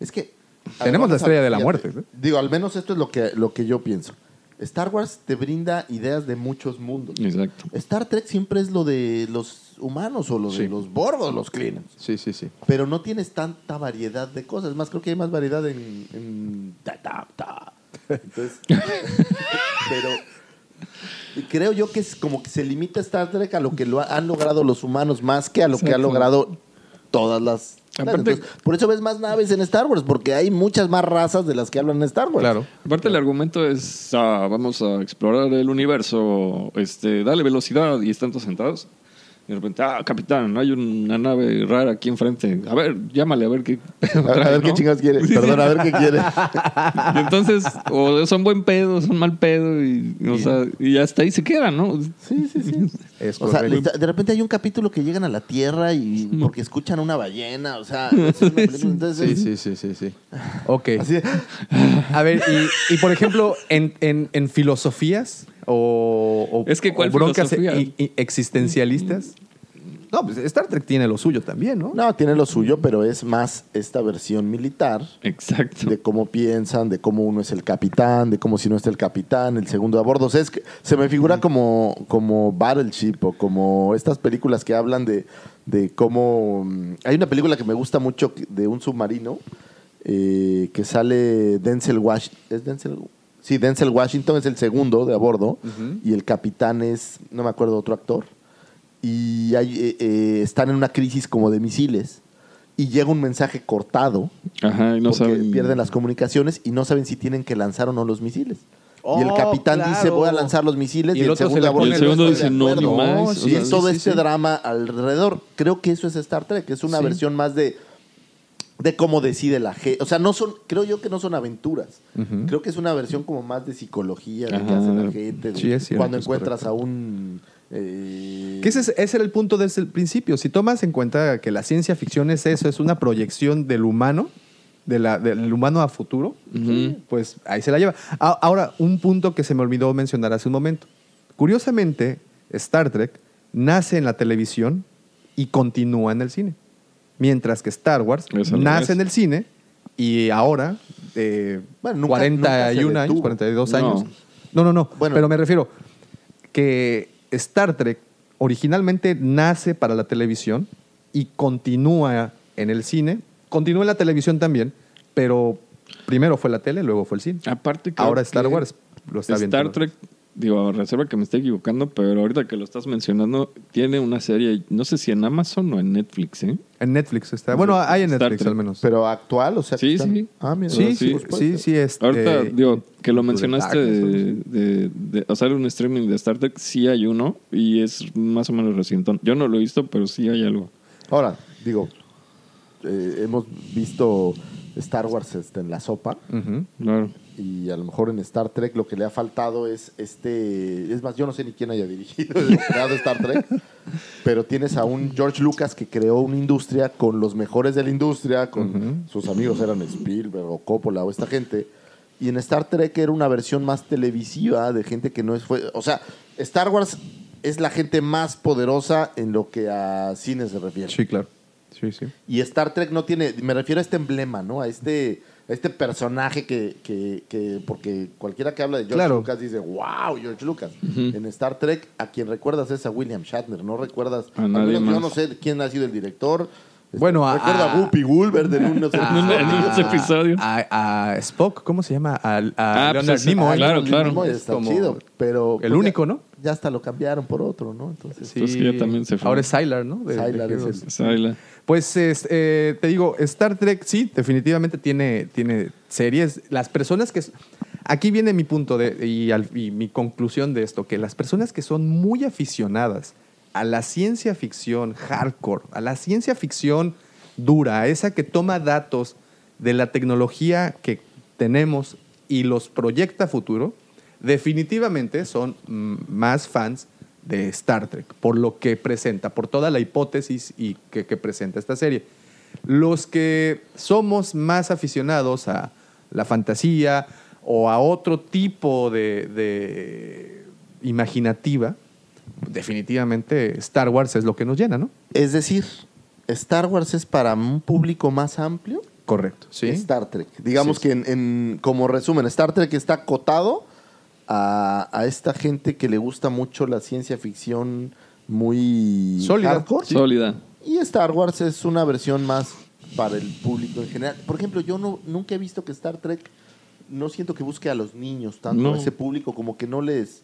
Es que. Tenemos la estrella de la fíjate, muerte, ¿eh? Digo, al menos esto es lo que, lo que yo pienso. Star Wars te brinda ideas de muchos mundos. Exacto. Star Trek siempre es lo de los humanos o lo de los borgos, los Klingons. Sí, sí, sí. Pero no tienes tanta variedad de cosas. Más creo que hay más variedad en. en. Entonces. pero. Creo yo que es como que se limita Star Trek a lo que lo ha- han logrado los humanos más que a lo que ha Exacto. logrado todas las. Aparte- Entonces, por eso ves más naves en Star Wars, porque hay muchas más razas de las que hablan en Star Wars. Claro. Aparte el argumento es, ah, vamos a explorar el universo, este, dale velocidad y están todos sentados. Y de repente, ah, capitán, hay una nave rara aquí enfrente. A ver, llámale a ver qué. A, a ver qué chingados quiere. Perdón, a ver qué quiere. Y entonces, o son buen pedo, son mal pedo, y, o sea, y hasta ahí se quedan, ¿no? Sí, sí, sí. Es O sea, de repente hay un capítulo que llegan a la Tierra y porque escuchan una ballena, o sea, es una película, entonces Sí, sí, sí, sí, sí. Ok. así A ver, y, y por ejemplo, en, en- en filosofías o, o- Es que, ¿cuál o broncas i- existencialistas. No, pues Star Trek tiene lo suyo también, ¿no? No, tiene lo suyo, pero es más esta versión militar Exacto. de cómo piensan, de cómo uno es el capitán, de cómo si no está el capitán, el segundo a bordo. O sea, es que se me figura como, como Battleship o como estas películas que hablan de, de cómo... mm, Hay una película que me gusta mucho de un submarino eh, que sale Denzel Washington. ¿Es Denzel? Sí, Denzel Washington es el segundo de a bordo y el capitán es, no me acuerdo, otro actor. Y hay, eh, eh, están en una crisis como de misiles y llega un mensaje cortado Ajá, y no porque saben. pierden las comunicaciones y no saben si tienen que lanzar o no los misiles. y el Oh, capitán claro. dice, voy a lanzar los misiles. Y Y, el se segundo le a bordo pone Y el dice, segundo "Estoy dice, de no, acuerdo". ni más. No, sí, Y sea, es todo sí, este sí. drama alrededor. Creo que eso es Star Trek. Es una Sí. versión más de, de cómo decide la gente. O sea, no son, creo yo que no son aventuras. Creo que es una versión como más de psicología, de qué hace la gente. de Sí, es cierto, cuando es encuentras a un... eh, Que ese, es- ese era el punto desde el principio. Si tomas en cuenta que la ciencia ficción es eso, es una proyección del humano, de la- del humano a futuro, pues ahí se la lleva. A- Ahora, un punto que se me olvidó mencionar hace un momento. Curiosamente, Star Trek nace en la televisión y continúa en el cine. Mientras que Star Wars nace en el cine y ahora, eh, Bueno, nunca- 41 nunca años, detuvo. 42 No. años. No, no, no. Bueno. pero me refiero que Star Trek originalmente nace para la televisión y continúa en el cine. Continúa en la televisión también, pero primero fue la tele, luego fue el cine. Aparte, creo Ahora Star que Wars lo está viendo. Star Trek, digo, a reserva que me esté equivocando, pero ahorita que lo estás mencionando, tiene una serie, no sé si en Amazon o en Netflix, ¿eh? En Netflix está. Bueno, hay en Netflix al menos. Pero actual, o sea... que Sí, están- sí. Ah, mira. sí, sí, sí, sí, sí, este, Ahorita, digo, que lo mencionaste de, algo de, de hacer un streaming de Star Trek, sí hay uno y es más o menos reciente. Yo no lo he visto, pero sí hay algo. Ahora, digo, eh, hemos visto Star Wars este, en la sopa. Ujú. Claro. Y a lo mejor en Star Trek lo que le ha faltado es este. Es más, yo no sé ni quién haya dirigido o creado Star Trek. pero tienes a un George Lucas que creó una industria con los mejores de la industria, con sus amigos eran Spielberg o Coppola o esta gente. Y en Star Trek era una versión más televisiva de gente que no es. Fue, o sea, Star Wars es la gente más poderosa en lo que a cine se refiere. Sí, claro. Sí, sí. Y Star Trek no tiene, me refiero a este emblema, ¿no? A este, este personaje que, que, que- porque cualquiera que habla de George Claro. Lucas dice, wow, George Lucas. En Star Trek, a quien recuerdas es a William Shatner, no recuerdas, A nadie yo no sé quién ha sido el director. Este, Bueno, a- recuerdo a, a- Whoopi Goldberg en unos episodios. A, a Spock, ¿cómo se llama? A, a Ah, pues Leonard Nimoy. claro, claro. Nimoy Es está como chido, pero el pues, único, ¿no? Ya hasta lo cambiaron por otro, ¿no? Entonces, Sí. Entonces que ya también se fue. Ahora es Sylar, ¿no? De- es el-. Pues es, eh, te digo, Star Trek sí, definitivamente tiene, tiene series. Las personas que... Aquí viene mi punto de, y, al- y mi conclusión de esto, que las personas que son muy aficionadas a la ciencia ficción hardcore, a la ciencia ficción dura, a esa que toma datos de la tecnología que tenemos y los proyecta a futuro, definitivamente son mm, más fans de Star Trek, por lo que presenta, por toda la hipótesis y que, que presenta esta serie. Los que somos más aficionados a la fantasía o a otro tipo de, de imaginativa, definitivamente Star Wars es lo que nos llena, ¿no? Es decir, Star Wars es para un público más amplio Correcto, sí. Star Trek. Digamos Sí, que en, en- como resumen, Star Trek está acotado a, a esta gente que le gusta mucho la ciencia ficción muy Sólida. hardcore. Sólida. Y Star Wars es una versión más para el público en general. Por ejemplo, yo no, nunca he visto que Star Trek no siento que busque a los niños tanto, No. a ese público como que no les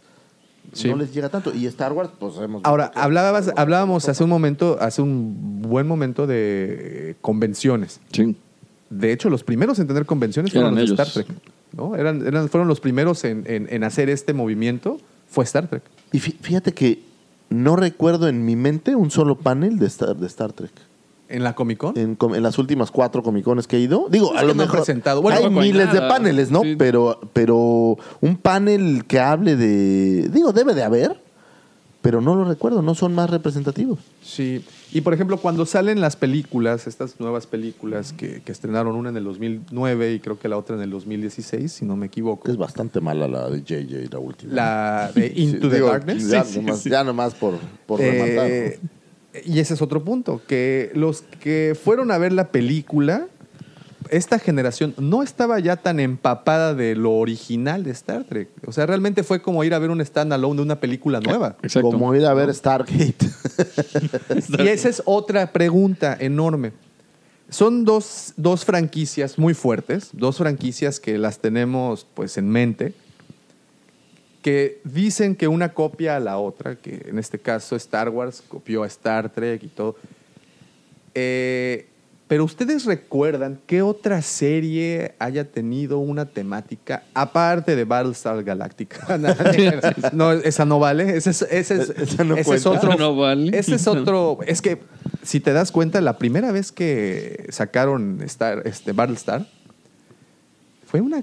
Sí. no les llega tanto. Y Star Wars, pues hemos Ahora, hablabas, hablábamos hace un momento, hace un buen momento de convenciones. Sí. De hecho, los primeros en tener convenciones fueron los de. Star Trek. ¿No? Eran, eran- fueron los primeros en, en- en hacer este movimiento. Fue Star Trek. Y fí- fíjate que no recuerdo en mi mente un solo panel de Star, de Star Trek. En la Comic Con. En, las últimas cuatro Comic Cones que he ido. Digo, a lo mejor presentado. Bueno, hay miles de paneles, ¿no? Sí. Pero, pero un panel que hable de... Digo, debe de haber, pero no lo recuerdo. No son más representativos. Sí. Y por ejemplo, cuando salen las películas, estas nuevas películas que, que estrenaron una en el 2009 y creo que la otra en el 2016, si no me equivoco. Es bastante mala la de JJ, la última. La de Sí, Into the digo, Darkness. Ya, Sí, nomás, sí. ya nomás por, por Eh, rematar. y ese es otro punto, que los que fueron a ver la película, esta generación no estaba ya tan empapada de lo original de Star Trek. O sea, realmente fue como ir a ver un standalone de una película nueva. Exacto. Como ir a ver Stargate. Y esa es otra pregunta enorme. Son dos, dos franquicias muy fuertes, dos franquicias que las tenemos pues en mente, que dicen que una copia a la otra, que en este caso Star Wars copió a Star Trek y todo. Eh, pero ustedes recuerdan qué otra serie haya tenido una temática aparte de Battlestar Galactica. no, esa no vale. Ese es, ese es- Esa no ese es otro. No vale. Ese es otro. Es que si te das cuenta, la primera vez que sacaron Star, este Battlestar fue una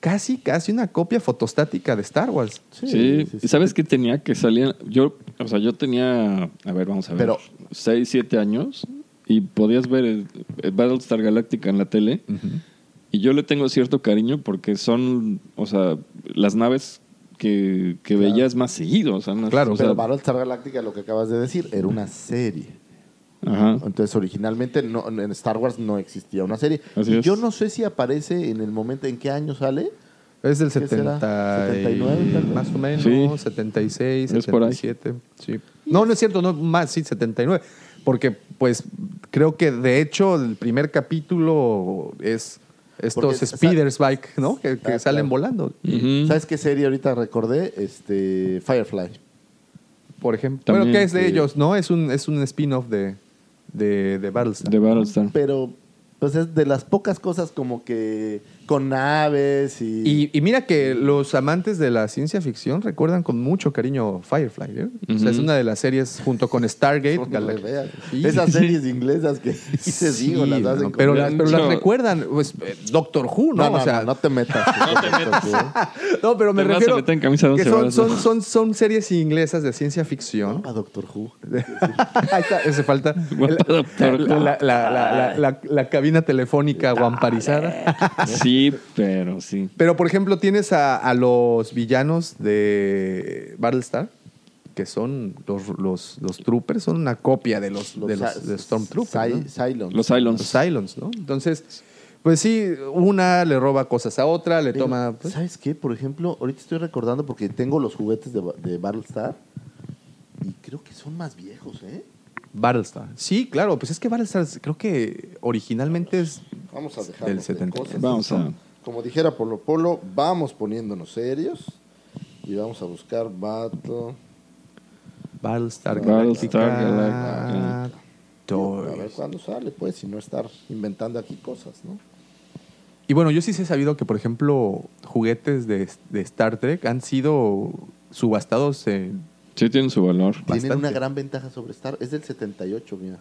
casi, casi una copia fotostática de Star Wars. Sí, ¿y sabes qué tenía? Que salían. Yo, o sea, yo tenía. A ver, vamos a ver. Pero- 6, 7 años y podías ver el, el Battlestar Galactica en la tele. Y yo le tengo cierto cariño porque son, o sea, las naves que, que Claro. veías más seguido. O sea, no- Claro, o sea, Pero Battlestar Galactica, lo que acabas de decir, era una serie. ajá. Entonces, originalmente no, en Star Wars no existía una serie. Así Y es. yo no sé si aparece en el momento en qué año sale. Es del ¿Qué será? 70 y- 79 tal vez. más o menos, Sí. 76, Es por ahí. 77. Sí. No, no es cierto, no más, sí, 79. Porque, pues, creo que de hecho el primer capítulo es estos Porque, speeders bike, ¿no? Que, que Ah, salen claro. volando. Ujú. ¿Sabes qué serie ahorita recordé? Este, Firefly. Por ejemplo. También, Bueno, que es de ellos, ¿no? Es un, es un spin-off de, de, de Battlestar. De Battlestar. Pero, pues es de las pocas cosas como que con naves y... Y, y mira que los amantes de la ciencia ficción recuerdan con mucho cariño Firefly. ¿eh? O sea, es una de las series junto con Stargate. Sí. Esas series inglesas que Sí, digo, las no, hacen pero, con- las, pero las recuerdan, pues, eh, Doctor Who, ¿no? No, no, o sea, no, no te metas. No te metas. no, pero me Te vas a refiero meter en camisa que son, son, ¿no? son, son series inglesas de ciencia ficción. A Doctor Who. Ahí está, ese falta. La- la- la- la cabina telefónica guamparizada. Sí, pero sí. Pero, por ejemplo, tienes a, a los villanos de Battlestar, que son los, los, los troopers, son una copia de los, de los de Stormtroopers. Cylons. Los Cylons. Los Cylons, ¿no? Entonces, pues sí, una le roba cosas a otra, le Pero, toma... pues, ¿Sabes qué? Por ejemplo, ahorita estoy recordando porque tengo los juguetes de, de Battlestar y creo que son más viejos, ¿eh? Battlestar. Sí, claro, pues es que Battlestar creo que originalmente es Vamos a dejar del 70. Vamos a- Como dijera Polo Polo, vamos poniéndonos serios y vamos a buscar Battle. Battlestar Battlestar Galactica. Galactica. Toys. A ver cuándo sale, pues, y no estar inventando aquí cosas, ¿no? Y bueno, yo sí sé sabido que, por ejemplo, juguetes de, de Star Trek han sido subastados en Sí tienen su valor. Tienen Bastante. una gran ventaja sobre Star. Es del 78, mira.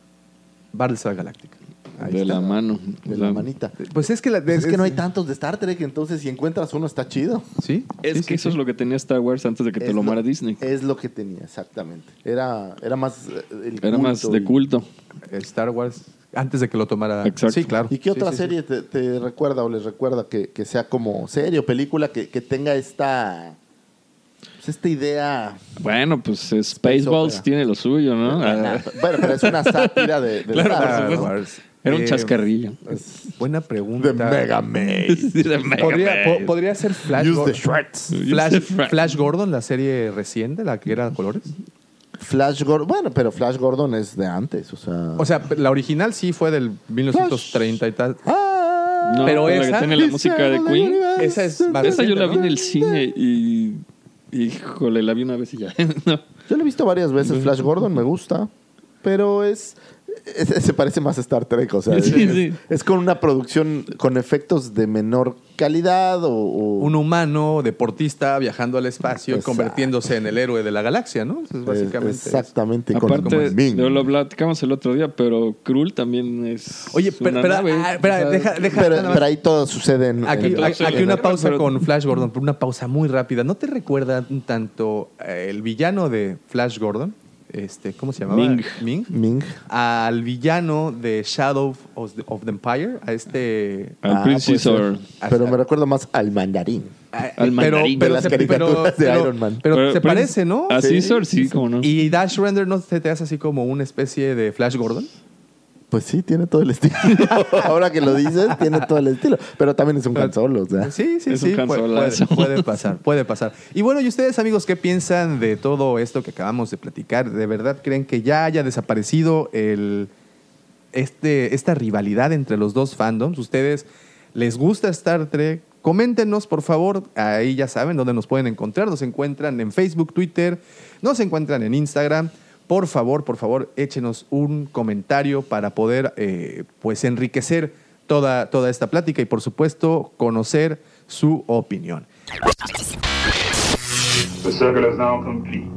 Battlestar Galactica. Ahí De está. la mano. De la manita. Pues es que la, Es que no hay tantos de Star Trek, entonces si encuentras uno está chido. Sí. Es sí, que sí, eso sí. es lo que tenía Star Wars antes de que te Es lo lo- amara Disney. Es lo que tenía, exactamente. Era, era más eh, el Era más culto de y- culto. Star Wars, antes de que lo tomara. Exacto. Sí, claro. ¿Y qué Sí, otra sí, sí. serie Te, te recuerda o les recuerda que, que sea como serie o película que, que tenga esta, pues, esta idea? Bueno, pues Spaceballs tiene lo suyo, ¿no? Ah, Bueno, pero es una sátira de, de Claro, Star por Wars. Era un Eh, chascarrillo. Buena pregunta. De Mega de Mega Podría, po- podría ser Flash, Use the. Flash, Use the shreds. Flash Gordon, la serie reciente, la que era a colores. Flash Gordon. Bueno, pero Flash Gordon es de antes, o sea. O sea, la original sí fue del 1930 y tal. ¡Ah! No, pero la esa- que tiene la música de Queen. Esa es más Esa yo la ¿no? vi en el cine y. Híjole, la vi una vez y ya. No. Yo lo he visto varias veces. Flash Gordon me gusta, pero es- se parece más a Star Trek. O sea, Sí, es, sí. es con una producción con efectos de menor calidad o, o- Un humano deportista viajando al espacio y Exacto. convirtiéndose en el héroe de la galaxia, ¿no? Eso es básicamente. es- exactamente con, Aparte, de- lo platicamos el otro día, pero Krull también es. Oye, una pero, pero, nave. ah, deja, deja pero, pero ahí todo sucede en. Aquí, en- aquí le una pausa pero- con Flash Gordon, pero una pausa muy rápida. ¿No te recuerda un tanto el villano de Flash Gordon? Este, ¿Cómo se llamaba? Ming. Ming. Ming. Al villano de Shadow of the, of the Empire, a este... Al Ah, Prince. Caesar. Pero me recuerdo más al mandarín. al mandarín de las se- caricaturas de pero- Iron Man. Pero, Pero se Prince- parece, ¿no? A Sí, Caesar, sí, como no. Y Dash Render no se te hace así como una especie de Flash Gordon. Pues sí, tiene todo el estilo. Ahora que lo dices, tiene todo el estilo. Pero también es un Han Solo, o sea. Sí, sí, Es un sí. Han puede, puede- puede pasar, puede pasar. Y bueno, ¿y ustedes, amigos, qué piensan de todo esto que acabamos de platicar? ¿De verdad creen que ya haya desaparecido el, este, esta rivalidad entre los dos fandoms? ¿Ustedes les gusta Star Trek? Coméntenos, por favor. Ahí ya saben dónde nos pueden encontrar. Nos encuentran en Facebook, Twitter, nos encuentran en Instagram. Por favor, por favor, échenos un comentario para poder eh, pues enriquecer toda, toda esta plática y por supuesto conocer su opinión. The circle is now complete.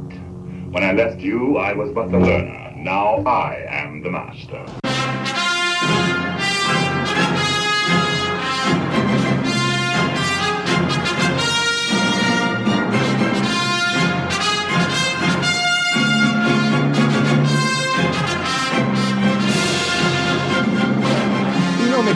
When I left you, I was but the learner. Now I am the master.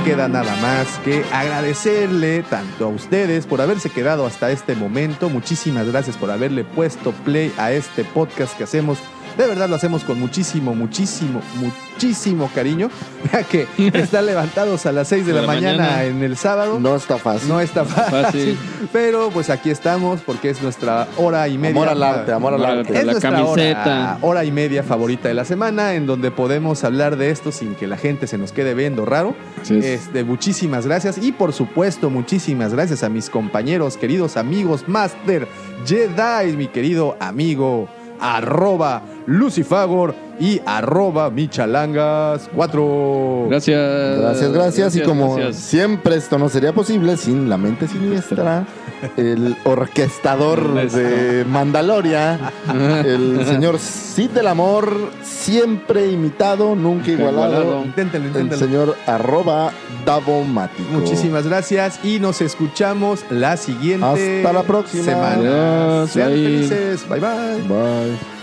Queda nada más que agradecerle tanto a ustedes por haberse quedado hasta este momento. Muchísimas gracias por haberle puesto play a este podcast que hacemos. De verdad lo hacemos con muchísimo, muchísimo, muchísimo cariño. Ya que están levantados a las 6 de, la, mañana, en el sábado. No está fácil. No está fácil, Fácil. pero pues aquí estamos porque es nuestra hora y media. Amor al arte, amor al arte. Es La nuestra camiseta. Hora, hora y media favorita de la semana en donde podemos hablar de esto sin que la gente se nos quede viendo raro. Es. Este, muchísimas gracias y por supuesto muchísimas gracias a mis compañeros, queridos amigos, Master Jedi, mi querido amigo arroba Lucifagor y arroba michalangas4. Gracias. Gracias, gracias. y como gracias. siempre esto no sería posible sin la mente siniestra, el orquestador de Mandaloria, el señor Cid del Amor, siempre imitado, nunca igualado. El señor arroba Davomático. Muchísimas gracias y nos escuchamos la siguiente Hasta la próxima. semana. Sean felices. Bye bye. Bye.